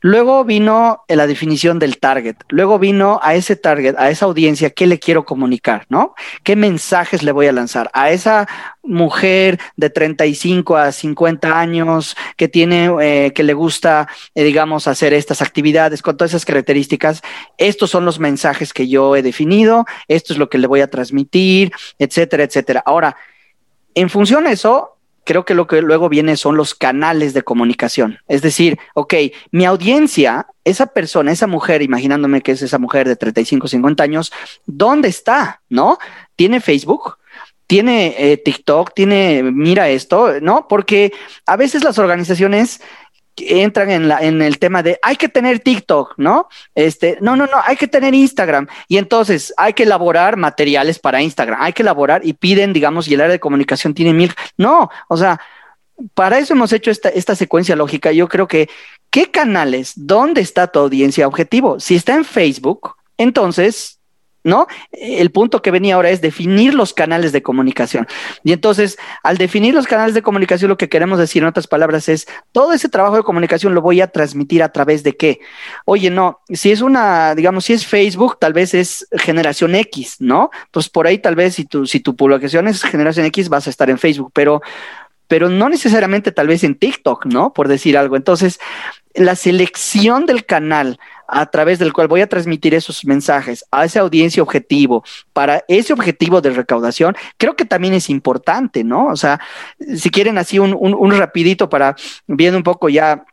Luego vino la definición del target. Luego vino a ese target, a esa audiencia, qué le quiero comunicar, ¿no? ¿Qué mensajes le voy a lanzar? A esa mujer de 35 a 50 años que tiene, eh, que le gusta, eh, digamos, hacer estas actividades con todas esas características. Estos son los mensajes que yo he definido. Esto es lo que le voy a transmitir, etcétera, etcétera. Ahora, en función de eso, creo que lo que luego viene son los canales de comunicación. Es decir, ok, mi audiencia, esa persona, esa mujer, imaginándome que es esa mujer de 35, 50 años, ¿dónde está? ¿No? ¿Tiene Facebook? ¿Tiene eh, TikTok? ¿Tiene, mira esto? ¿No? Porque a veces las organizaciones entran en, la, en el tema de hay que tener TikTok, ¿no? Este, no, no, no, hay que tener Instagram. Y entonces hay que elaborar materiales para Instagram, hay que elaborar y piden, digamos, y el área de comunicación tiene mil. No, o sea, para eso hemos hecho esta, esta secuencia lógica. Yo creo que, ¿qué canales? ¿Dónde está tu audiencia objetivo? Si está en Facebook, entonces ¿no? El punto que venía ahora es definir los canales de comunicación. Y entonces, al definir los canales de comunicación, lo que queremos decir en otras palabras es, todo ese trabajo de comunicación lo voy a transmitir a través de qué. Oye, no, si es una, digamos, si es Facebook, tal vez es generación X, ¿no? Entonces, por ahí tal vez si tu, si tu publicación es generación X, vas a estar en Facebook, pero pero no necesariamente tal vez en TikTok, ¿no? Por decir algo. Entonces, la selección del canal a través del cual voy a transmitir esos mensajes a esa audiencia objetivo, para ese objetivo de recaudación, creo que también es importante, ¿no? O sea, si quieren así un, un, un rapidito para viendo un poco ya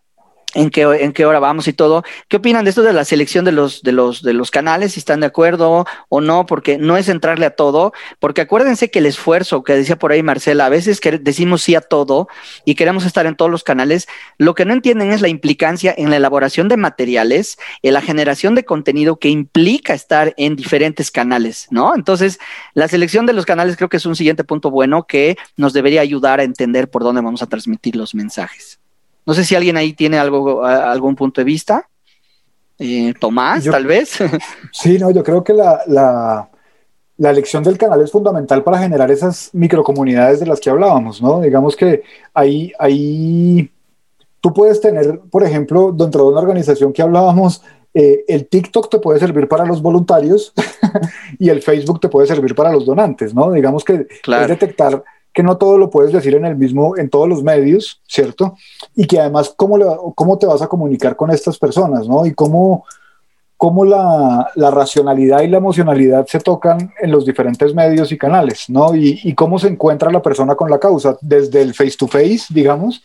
en qué, en qué hora vamos y todo. ¿Qué opinan de esto de la selección de los, de los, de los canales? Si están de acuerdo o no, porque no es entrarle a todo, porque acuérdense que el esfuerzo que decía por ahí Marcela, a veces que decimos sí a todo y queremos estar en todos los canales, lo que no entienden es la implicancia en la elaboración de materiales, en la generación de contenido que implica estar en diferentes canales, ¿no? Entonces, la selección de los canales creo que es un siguiente punto bueno que nos debería ayudar a entender por dónde vamos a transmitir los mensajes. No sé si alguien ahí tiene algo, algún punto de vista. Eh, Tomás, tal vez. [LAUGHS] Sí, no, yo creo que la, la, la, elección del canal es fundamental para generar esas microcomunidades de las que hablábamos, ¿no? Digamos que ahí, ahí tú puedes tener, por ejemplo, dentro de una organización que hablábamos, eh, el TikTok te puede servir para los voluntarios [LAUGHS] y el Facebook te puede servir para los donantes, ¿no? Digamos que es detectar que no todo lo puedes decir en el mismo, en todos los medios, ¿cierto? Y que además, ¿cómo, le, cómo te vas a comunicar con estas personas, ¿no? Y cómo, cómo la, la, racionalidad y la emocionalidad se tocan en los diferentes medios y canales, ¿no? Y, y, cómo se encuentra la persona con la causa, desde el face to face, digamos,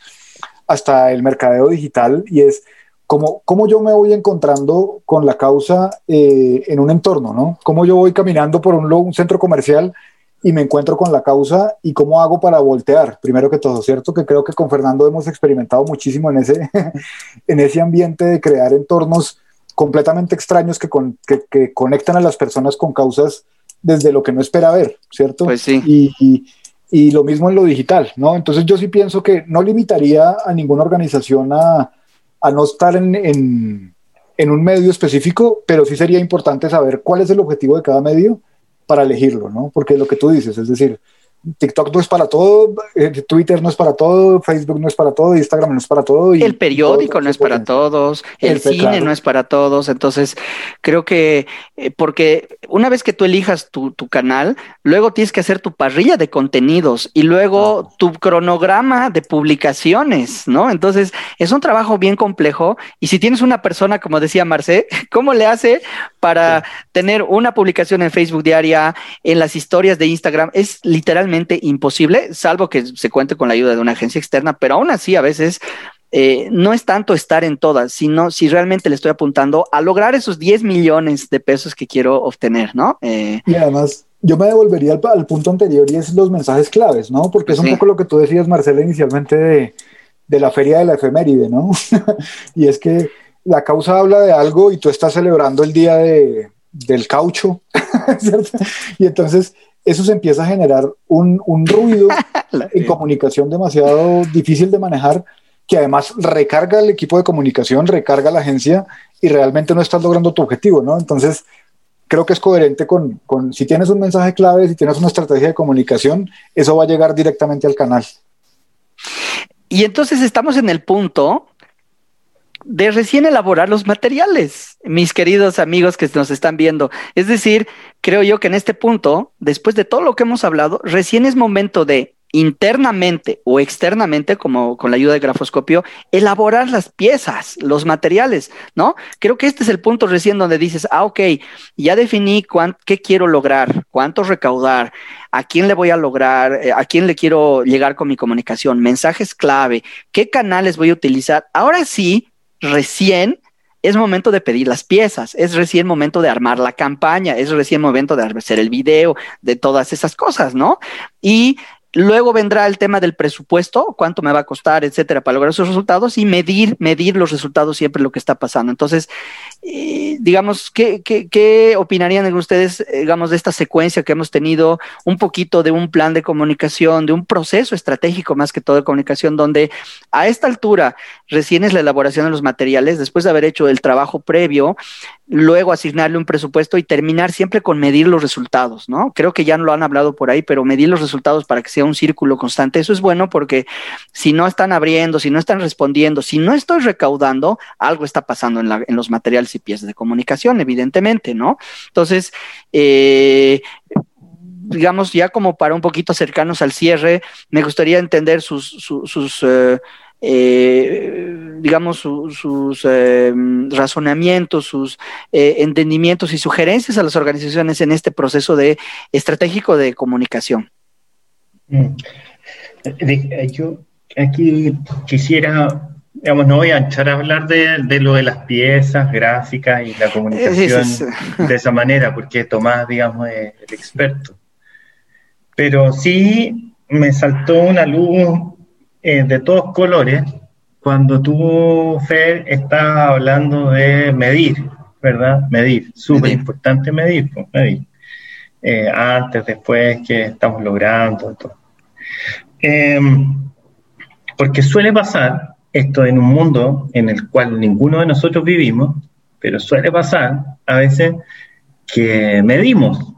hasta el mercadeo digital, y es cómo, cómo yo me voy encontrando con la causa eh, en un entorno, ¿no? Cómo yo voy caminando por un, un centro comercial y me encuentro con la causa y cómo hago para voltear, primero que todo, ¿cierto? Que creo que con Fernando hemos experimentado muchísimo en ese, [LAUGHS] en ese ambiente de crear entornos completamente extraños que, que, conectan a las personas con causas desde lo que no espera ver, ¿cierto? Pues sí. Y, y, lo mismo en lo digital, ¿no? Entonces yo sí pienso que no limitaría a ninguna organización a, a no estar en, en, en un medio específico, pero sí sería importante saber cuál es el objetivo de cada medio para elegirlo, ¿no? Porque lo que tú dices, es decir, TikTok no es para todo, eh, Twitter no es para todo, Facebook no es para todo, Instagram no es para todo. Y el periódico no es para todos, el, cine no es para todos. Entonces, creo que, eh, porque una vez que tú elijas tu, canal, luego tienes que hacer tu parrilla de contenidos y luego tu cronograma de publicaciones, ¿no? Entonces, es un trabajo bien complejo. Y si tienes una persona, como decía Marcé, [LAUGHS] ¿cómo le hace para tener una publicación en Facebook diaria, en las historias de Instagram? Es literalmente imposible, salvo que se cuente con la ayuda de una agencia externa, pero aún así a veces eh, no es tanto estar en todas, sino si realmente le estoy apuntando a lograr esos 10 millones de pesos que quiero obtener, ¿no? Eh, y además, yo me devolvería al, punto anterior y es los mensajes claves, ¿no? Porque es un poco lo que tú decías, Marcela, inicialmente de, de la feria de la efeméride, ¿no? [LAUGHS] y es que la causa habla de algo y tú estás celebrando el día de, del caucho, [LAUGHS] ¿cierto? Y entonces eso se empieza a generar un, un ruido [LAUGHS] en comunicación demasiado difícil de manejar, que además recarga el equipo de comunicación, recarga la agencia y realmente no estás logrando tu objetivo, ¿no? Entonces, creo que es coherente con, con, si tienes un mensaje clave, si tienes una estrategia de comunicación, eso va a llegar directamente al canal. Y entonces estamos en el punto de recién elaborar los materiales, mis queridos amigos que nos están viendo. Es decir, creo yo que en este punto, después de todo lo que hemos hablado, recién es momento de internamente o externamente, como con la ayuda de grafoscopio, elaborar las piezas, los materiales, ¿no? Creo que este es el punto recién donde dices, ah, ok, ya definí qué quiero lograr, cuánto recaudar, a quién le voy a lograr, eh, a quién le quiero llegar con mi comunicación, mensajes clave, qué canales voy a utilizar. Ahora sí, recién es momento de pedir las piezas, es recién momento de armar la campaña, es recién momento de hacer el video, de todas esas cosas, ¿no? Y Luego vendrá el tema del presupuesto, cuánto me va a costar, etcétera, para lograr esos resultados y medir, medir los resultados siempre lo que está pasando. Entonces, eh, digamos, ¿qué, ¿qué, qué, opinarían ustedes, eh, digamos, de esta secuencia que hemos tenido, un poquito de un plan de comunicación, de un proceso estratégico más que todo de comunicación, donde a esta altura recién es la elaboración de los materiales, después de haber hecho el trabajo previo, luego asignarle un presupuesto y terminar siempre con medir los resultados, ¿no? Creo que ya no lo han hablado por ahí, pero medir los resultados para que sea un círculo constante, eso es bueno porque si no están abriendo, si no están respondiendo, si no estoy recaudando, algo está pasando en, la, en los materiales y piezas de comunicación, evidentemente, ¿no? Entonces, eh, digamos, ya como para un poquito cercanos al cierre, me gustaría entender sus, sus, eh, eh, digamos, sus eh, razonamientos, sus eh, entendimientos y sugerencias a las organizaciones en este proceso de estratégico de comunicación. Mm. Yo aquí quisiera, digamos, no voy a echar a hablar de, lo de las piezas gráficas y la comunicación de esa manera, porque Tomás, digamos, es el experto. Pero sí me saltó una luz eh, de todos colores cuando tú, Fer, estás hablando de medir, ¿verdad? Medir, súper importante medir, pues, medir. Eh, antes, después, que estamos logrando, todo. Em, porque suele pasar esto en un mundo en el cual ninguno de nosotros vivimos, pero suele pasar a veces que medimos.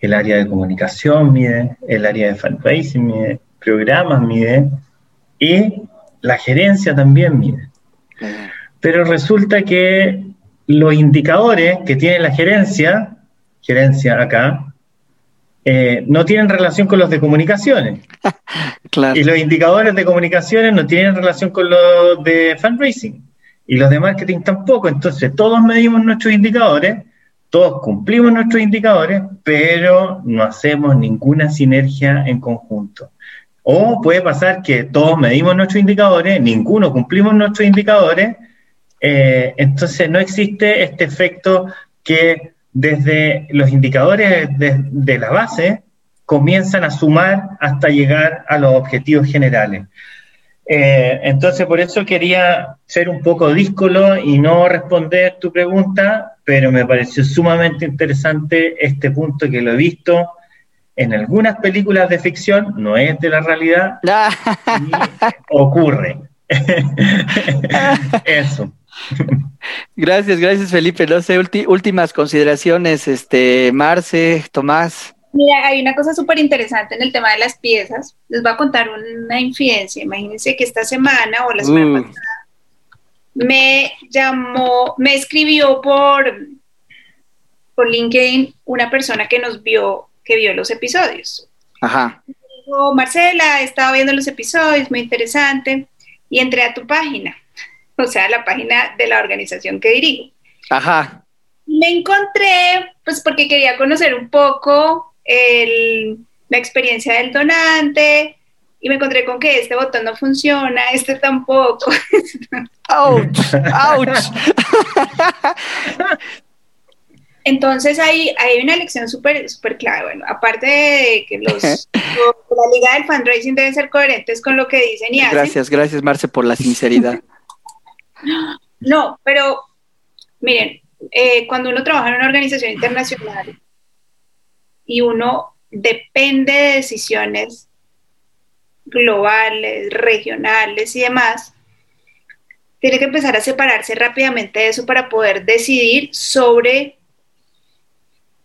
El área de comunicación mide, el área de fundraising mide, programas mide, y la gerencia también mide. Pero resulta que los indicadores que tiene la gerencia, gerencia acá, eh, no tienen relación con los de comunicaciones. [LAUGHS] Y los indicadores de comunicaciones no tienen relación con los de fundraising. Y los de marketing tampoco. Entonces, todos medimos nuestros indicadores, todos cumplimos nuestros indicadores, pero no hacemos ninguna sinergia en conjunto. O puede pasar que todos medimos nuestros indicadores, ninguno cumplimos nuestros indicadores, eh, entonces no existe este efecto que desde los indicadores de, la base comienzan a sumar hasta llegar a los objetivos generales. Eh, entonces, por eso quería ser un poco díscolo y no responder tu pregunta, pero me pareció sumamente interesante este punto que lo he visto en algunas películas de ficción, no es de la realidad, [LAUGHS] y ocurre. [LAUGHS] Eso. Gracias, gracias Felipe. No sé, últimas consideraciones, este, Marce, Tomás. Mira, hay una cosa súper interesante en el tema de las piezas. Les voy a contar una infidencia. Imagínense que esta semana o la semana uh. pasada me llamó, me escribió por, por LinkedIn una persona que nos vio que vio los episodios. Ajá. Dijo, Marcela, he estado viendo los episodios, muy interesante, y entré a tu página, [LAUGHS] o sea, la página de la organización que dirijo. Ajá. Me encontré, pues porque quería conocer un poco el, la experiencia del donante, y me encontré con que este botón no funciona, [LAUGHS] este tampoco. ¡Ouch! ¡Ouch! [LAUGHS] Entonces hay, hay una lección súper super clave. Bueno, aparte de que [LAUGHS] los, la liga del fundraising deben ser coherentes con lo que dicen y hacen. Gracias, gracias Marce por la sinceridad. [LAUGHS] [LAUGHS] no, pero miren, eh, cuando uno trabaja en una organización internacional y uno depende de decisiones globales, regionales y demás, tiene que empezar a separarse rápidamente de eso para poder decidir sobre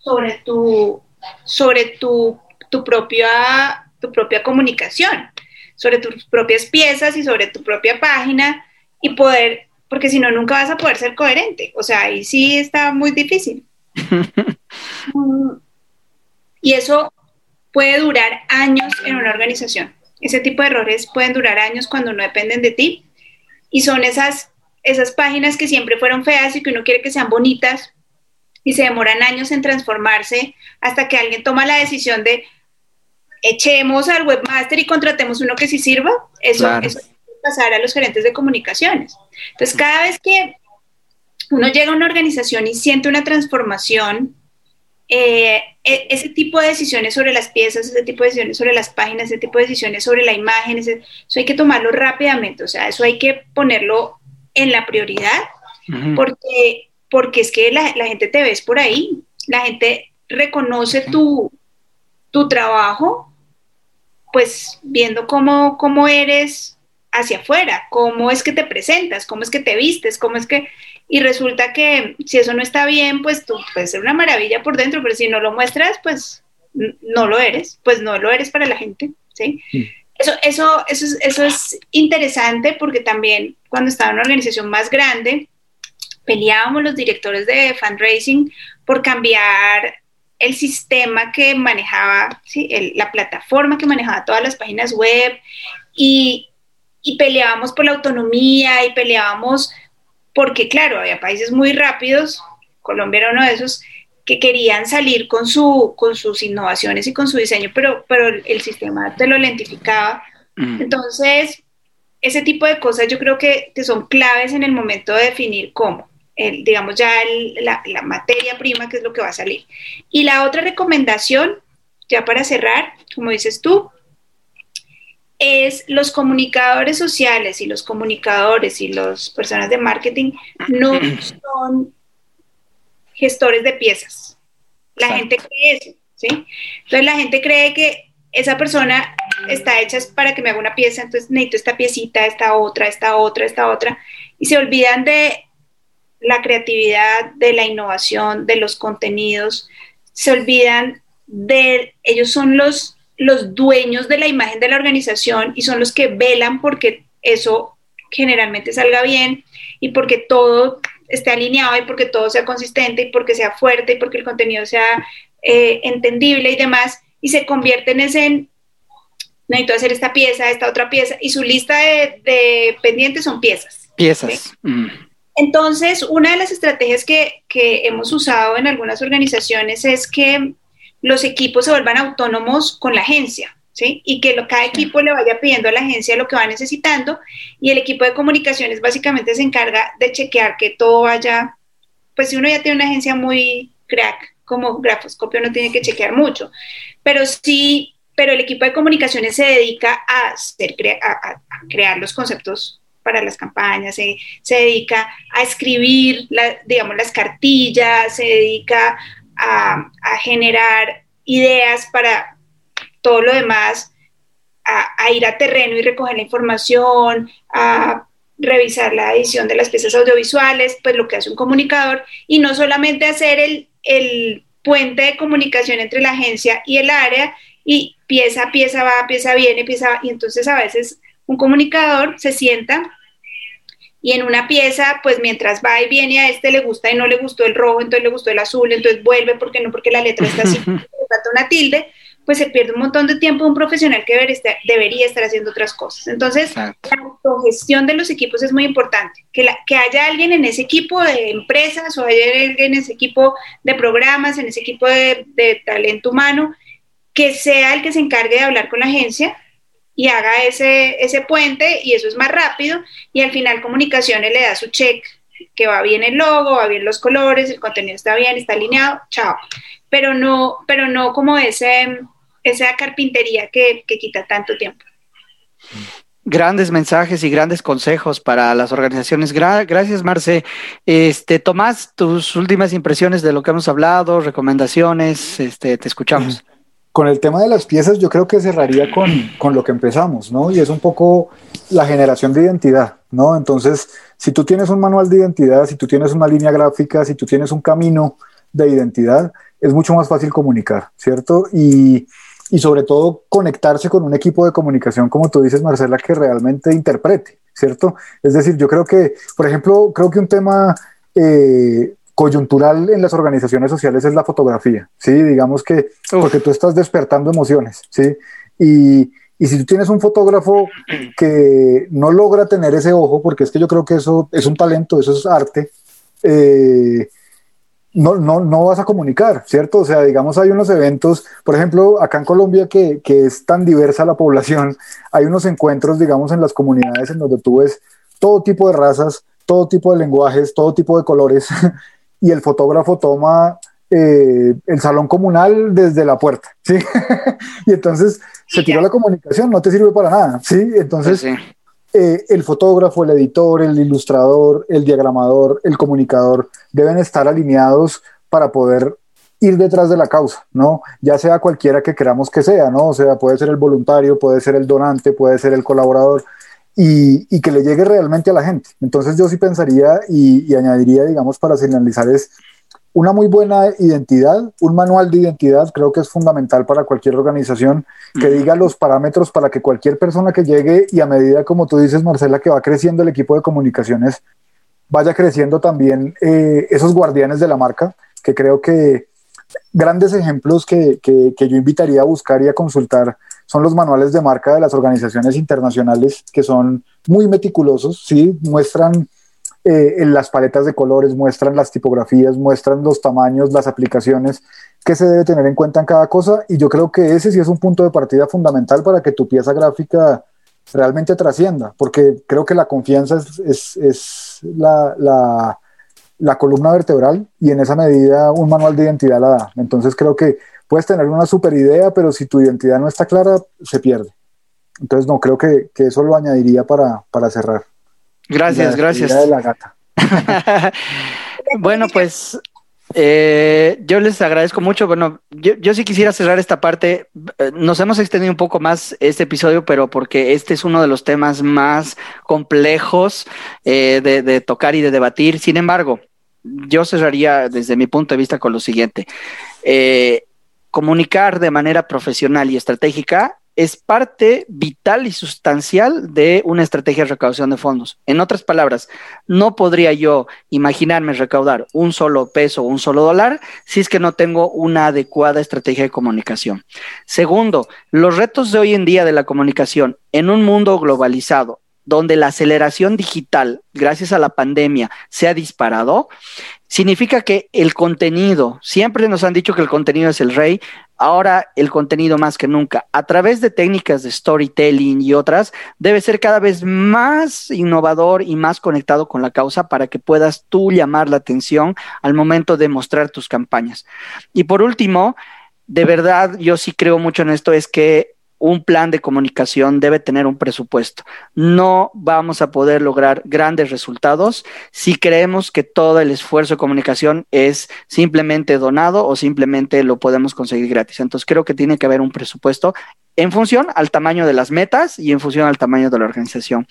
sobre tu, sobre tu, tu, propia, tu propia comunicación, sobre tus propias piezas y sobre tu propia página y poder, porque si no, nunca vas a poder ser coherente. O sea, ahí sí está muy difícil. [LAUGHS] y eso puede durar años en una organización. Ese tipo de errores pueden durar años cuando no dependen de ti. Y son esas, esas páginas que siempre fueron feas y que uno quiere que sean bonitas, y se demoran años en transformarse hasta que alguien toma la decisión de echemos al webmaster y contratemos uno que sí sirva. Eso, eso pasar a los gerentes de comunicaciones. Entonces, cada vez que uno llega a una organización y siente una transformación, eh, e, ese tipo de decisiones sobre las piezas, ese tipo de decisiones sobre las páginas, ese tipo de decisiones sobre la imagen, eso hay que tomarlo rápidamente, o sea, eso hay que ponerlo en la prioridad, porque porque es que la, gente te ves por ahí, la gente reconoce tu, tu trabajo, pues viendo cómo, cómo eres hacia afuera, cómo es que te presentas, cómo es que te vistes, cómo es que... Y resulta que si eso no está bien, pues tú puedes ser una maravilla por dentro, pero si no lo muestras, pues no lo eres, pues no lo eres para la gente, ¿sí? Eso, eso, eso, es, eso es interesante porque también cuando estaba en una organización más grande, peleábamos los directores de fundraising por cambiar el sistema que manejaba, ¿sí? la plataforma que manejaba todas las páginas web y, y peleábamos por la autonomía y peleábamos porque, claro, había países muy rápidos, Colombia era uno de esos, que querían salir con, su, con sus innovaciones y con su diseño, pero, pero el sistema te lo lentificaba. Mm. Entonces, ese tipo de cosas yo creo que, que, son claves en el momento de definir cómo, el, digamos ya la, la, materia prima que es lo que va a salir. Y la otra recomendación, ya para cerrar, como dices tú, es los comunicadores sociales y los comunicadores y las personas de marketing no son gestores de piezas. La gente cree eso, ¿sí? Entonces la gente cree que esa persona está hecha para que me haga una pieza, entonces necesito esta piecita, esta otra, esta otra, esta otra, y se olvidan de la creatividad, de la innovación, de los contenidos, se olvidan de, ellos son los, los dueños de la imagen de la organización y son los que velan porque eso generalmente salga bien y porque todo esté alineado y porque todo sea consistente y porque sea fuerte y porque el contenido sea eh, entendible y demás, y se convierte en ese, necesito hacer esta pieza, esta otra pieza, y su lista de, pendientes son piezas. Piezas. Mm. Entonces, una de las estrategias que, que hemos usado en algunas organizaciones es que los equipos se vuelvan autónomos con la agencia. Y que cada equipo le vaya pidiendo a la agencia lo que va necesitando y el equipo de comunicaciones básicamente se encarga de chequear que todo vaya, pues si uno ya tiene una agencia muy crack como Grafoscopio no tiene que chequear mucho, pero sí, pero el equipo de comunicaciones se dedica a, hacer, a, crear los conceptos para las campañas, se, dedica a escribir, digamos, las cartillas, se dedica a, a generar ideas para, todo lo demás, a, ir a terreno y recoger la información, a revisar la edición de las piezas audiovisuales, pues lo que hace un comunicador, y no solamente hacer el, el puente de comunicación entre la agencia y el área, y pieza a pieza va, pieza viene, pieza va, y entonces a veces un comunicador se sienta y en una pieza, pues mientras va y viene a este le gusta y no le gustó el rojo, entonces le gustó el azul, entonces vuelve porque no, porque la letra está así, [LAUGHS] le falta una tilde, pues se pierde un montón de tiempo un profesional que debería estar, haciendo otras cosas. Entonces, la autogestión de los equipos es muy importante. Que, la, que haya alguien en ese equipo de empresas o haya alguien en ese equipo de programas, en ese equipo de, de talento humano, que sea el que se encargue de hablar con la agencia y haga ese, ese puente y eso es más rápido y al final comunicaciones le da su check que va bien el logo, va bien los colores, el contenido está bien, está alineado, chao. Pero no, pero no como ese, esa carpintería que, quita tanto tiempo. Grandes mensajes y grandes consejos para las organizaciones. gracias, Marce. Este, Tomás, tus últimas impresiones de lo que hemos hablado, recomendaciones, este, te escuchamos. Con el tema de las piezas, yo creo que cerraría con, con lo que empezamos, ¿no? Y es un poco la generación de identidad, ¿no? Entonces, si tú tienes un manual de identidad, si tú tienes una línea gráfica, si tú tienes un camino de identidad, es mucho más fácil comunicar, ¿cierto? Y, y sobre todo conectarse con un equipo de comunicación, como tú dices, Marcela, que realmente interprete, ¿cierto? Es decir, yo creo que, por ejemplo, creo que un tema eh, coyuntural en las organizaciones sociales es la fotografía, ¿sí? Digamos que, porque tú estás despertando emociones, ¿sí? Y, y si tú tienes un fotógrafo que no logra tener ese ojo, porque es que yo creo que eso es un talento, eso es arte, eh, no, no, no vas a comunicar, ¿cierto? O sea, digamos, hay unos eventos, por ejemplo, acá en Colombia que, que es tan diversa la población, hay unos encuentros, digamos, en las comunidades en donde tú ves todo tipo de razas, todo tipo de lenguajes, todo tipo de colores, [LAUGHS] y el fotógrafo toma eh, el salón comunal desde la puerta, ¿sí? [LAUGHS] y entonces se tiró la comunicación, no te sirve para nada, ¿sí? Entonces, pues eh, el fotógrafo, el editor, el ilustrador, el diagramador, el comunicador deben estar alineados para poder ir detrás de la causa, ¿no? Ya sea cualquiera que queramos que sea, ¿no? O sea, puede ser el voluntario, puede ser el donante, puede ser el colaborador. Y, que le llegue realmente a la gente. Entonces yo sí pensaría y, añadiría, digamos, para finalizar, es una muy buena identidad, un manual de identidad, creo que es fundamental para cualquier organización que diga los parámetros para que cualquier persona que llegue y a medida, como tú dices, Marcela, que va creciendo el equipo de comunicaciones, vaya creciendo también eh, esos guardianes de la marca, que creo que grandes ejemplos que, que, que yo invitaría a buscar y a consultar son los manuales de marca de las organizaciones internacionales que son muy meticulosos, ¿sí? Muestran eh, en las paletas de colores, muestran las tipografías, muestran los tamaños, las aplicaciones, que se debe tener en cuenta en cada cosa y yo creo que ese sí es un punto de partida fundamental para que tu pieza gráfica realmente trascienda, porque creo que la confianza es, es, la, la, la columna vertebral y en esa medida un manual de identidad la da. Entonces creo que puedes tener una super idea, pero si tu identidad no está clara, se pierde. Entonces, no, creo que, eso lo añadiría para, cerrar. Gracias, gracias. De la gata. [LAUGHS] bueno, pues eh, yo les agradezco mucho. Bueno, yo, sí quisiera cerrar esta parte. Eh, nos hemos extendido un poco más este episodio, pero porque este es uno de los temas más complejos eh, de, de, tocar y de debatir. Sin embargo, yo cerraría desde mi punto de vista con lo siguiente comunicar de manera profesional y estratégica es parte vital y sustancial de una estrategia de recaudación de fondos. En otras palabras, no podría yo imaginarme recaudar un solo peso o un solo dólar si es que no tengo una adecuada estrategia de comunicación. Segundo, los retos de hoy en día de la comunicación en un mundo globalizado, donde la aceleración digital, gracias a la pandemia, se ha disparado, significa que el contenido, siempre nos han dicho que el contenido es el rey, ahora el contenido más que nunca, a través de técnicas de storytelling y otras, debe ser cada vez más innovador y más conectado con la causa para que puedas tú llamar la atención al momento de mostrar tus campañas. Y por último, de verdad, yo sí creo mucho en esto, es que un plan de comunicación debe tener un presupuesto. No vamos a poder lograr grandes resultados si creemos que todo el esfuerzo de comunicación es simplemente donado o simplemente lo podemos conseguir gratis. Entonces creo que tiene que haber un presupuesto en función al tamaño de las metas y en función al tamaño de la organización.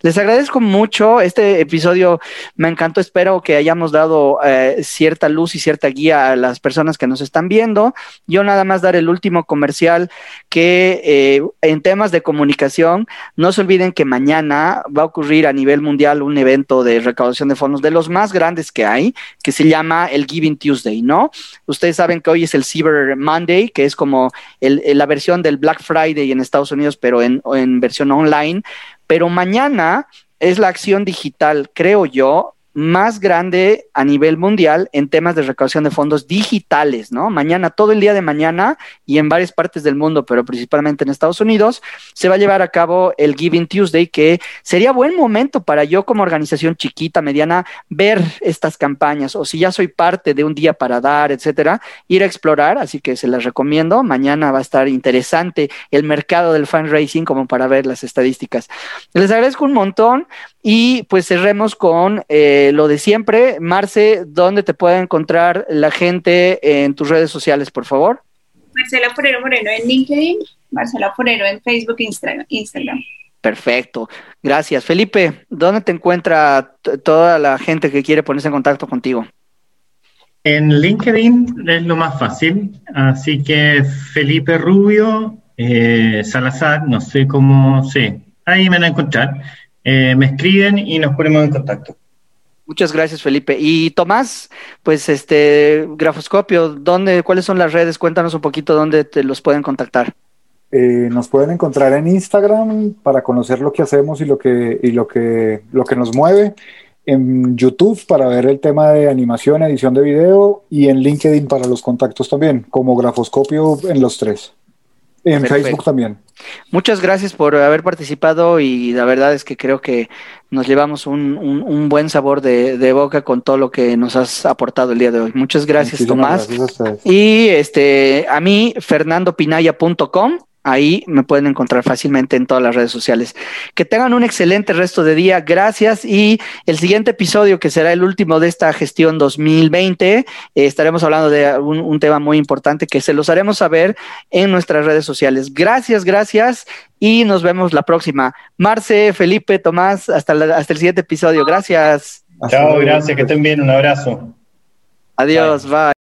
Les agradezco mucho. Este episodio me encantó. Espero que hayamos dado eh, cierta luz y cierta guía a las personas que nos están viendo. Yo nada más dar el último comercial que eh, en temas de comunicación, no se olviden que mañana va a ocurrir a nivel mundial un evento de recaudación de fondos de los más grandes que hay, que se llama el Giving Tuesday, ¿no? Ustedes saben que hoy es el Cyber Monday, que es como la versión del Black Friday en Estados Unidos, pero en, en versión online. Pero mañana es la acción digital, creo yo, más grande a nivel mundial en temas de recaudación de fondos digitales, ¿no? Mañana, todo el día de mañana y en varias partes del mundo, pero principalmente en Estados Unidos, se va a llevar a cabo el Giving Tuesday, que sería buen momento para yo como organización chiquita, mediana, ver estas campañas o si ya soy parte de un día para dar, etcétera, ir a explorar, así que se las recomiendo. Mañana va a estar interesante el mercado del fundraising como para ver las estadísticas. Les agradezco un montón y pues cerremos con... Eh, lo de siempre, Marce, ¿dónde te puede encontrar la gente en tus redes sociales, por favor? Marcela Forero Moreno en LinkedIn, Marcela Forero en Facebook e Instagram. Perfecto, gracias. Felipe, ¿dónde te encuentra toda la gente que quiere ponerse en contacto contigo? En LinkedIn es lo más fácil, así que Felipe Rubio, eh, Salazar, no sé cómo, sí, ahí me van a encontrar. Eh, me escriben y nos ponemos en contacto. Muchas gracias, Felipe. Y Tomás, pues este grafoscopio, ¿dónde, cuáles son las redes? Cuéntanos un poquito dónde te los pueden contactar. Eh, nos pueden encontrar en Instagram para conocer lo que hacemos y lo que, y lo que, lo que nos mueve, en YouTube para ver el tema de animación, edición de video y en LinkedIn para los contactos también, como grafoscopio en los tres. En Facebook también. Muchas gracias por haber participado y la verdad es que creo que nos llevamos un, buen sabor de, boca con todo lo que nos has aportado el día de hoy. Muchas gracias, Tomás. y este, a mí, fernandopinaya.com Ahí me pueden encontrar fácilmente en todas las redes sociales. Que tengan un excelente resto de día. Gracias. Y el siguiente episodio, que será el último de esta gestión 2020, eh, estaremos hablando de un, un, tema muy importante que se los haremos saber en nuestras redes sociales. Gracias, gracias. Y nos vemos la próxima. Marce, Felipe, Tomás, hasta, la, hasta el siguiente episodio. Gracias. Chao, gracias. Que estén bien. Un abrazo. Adiós. bye. bye.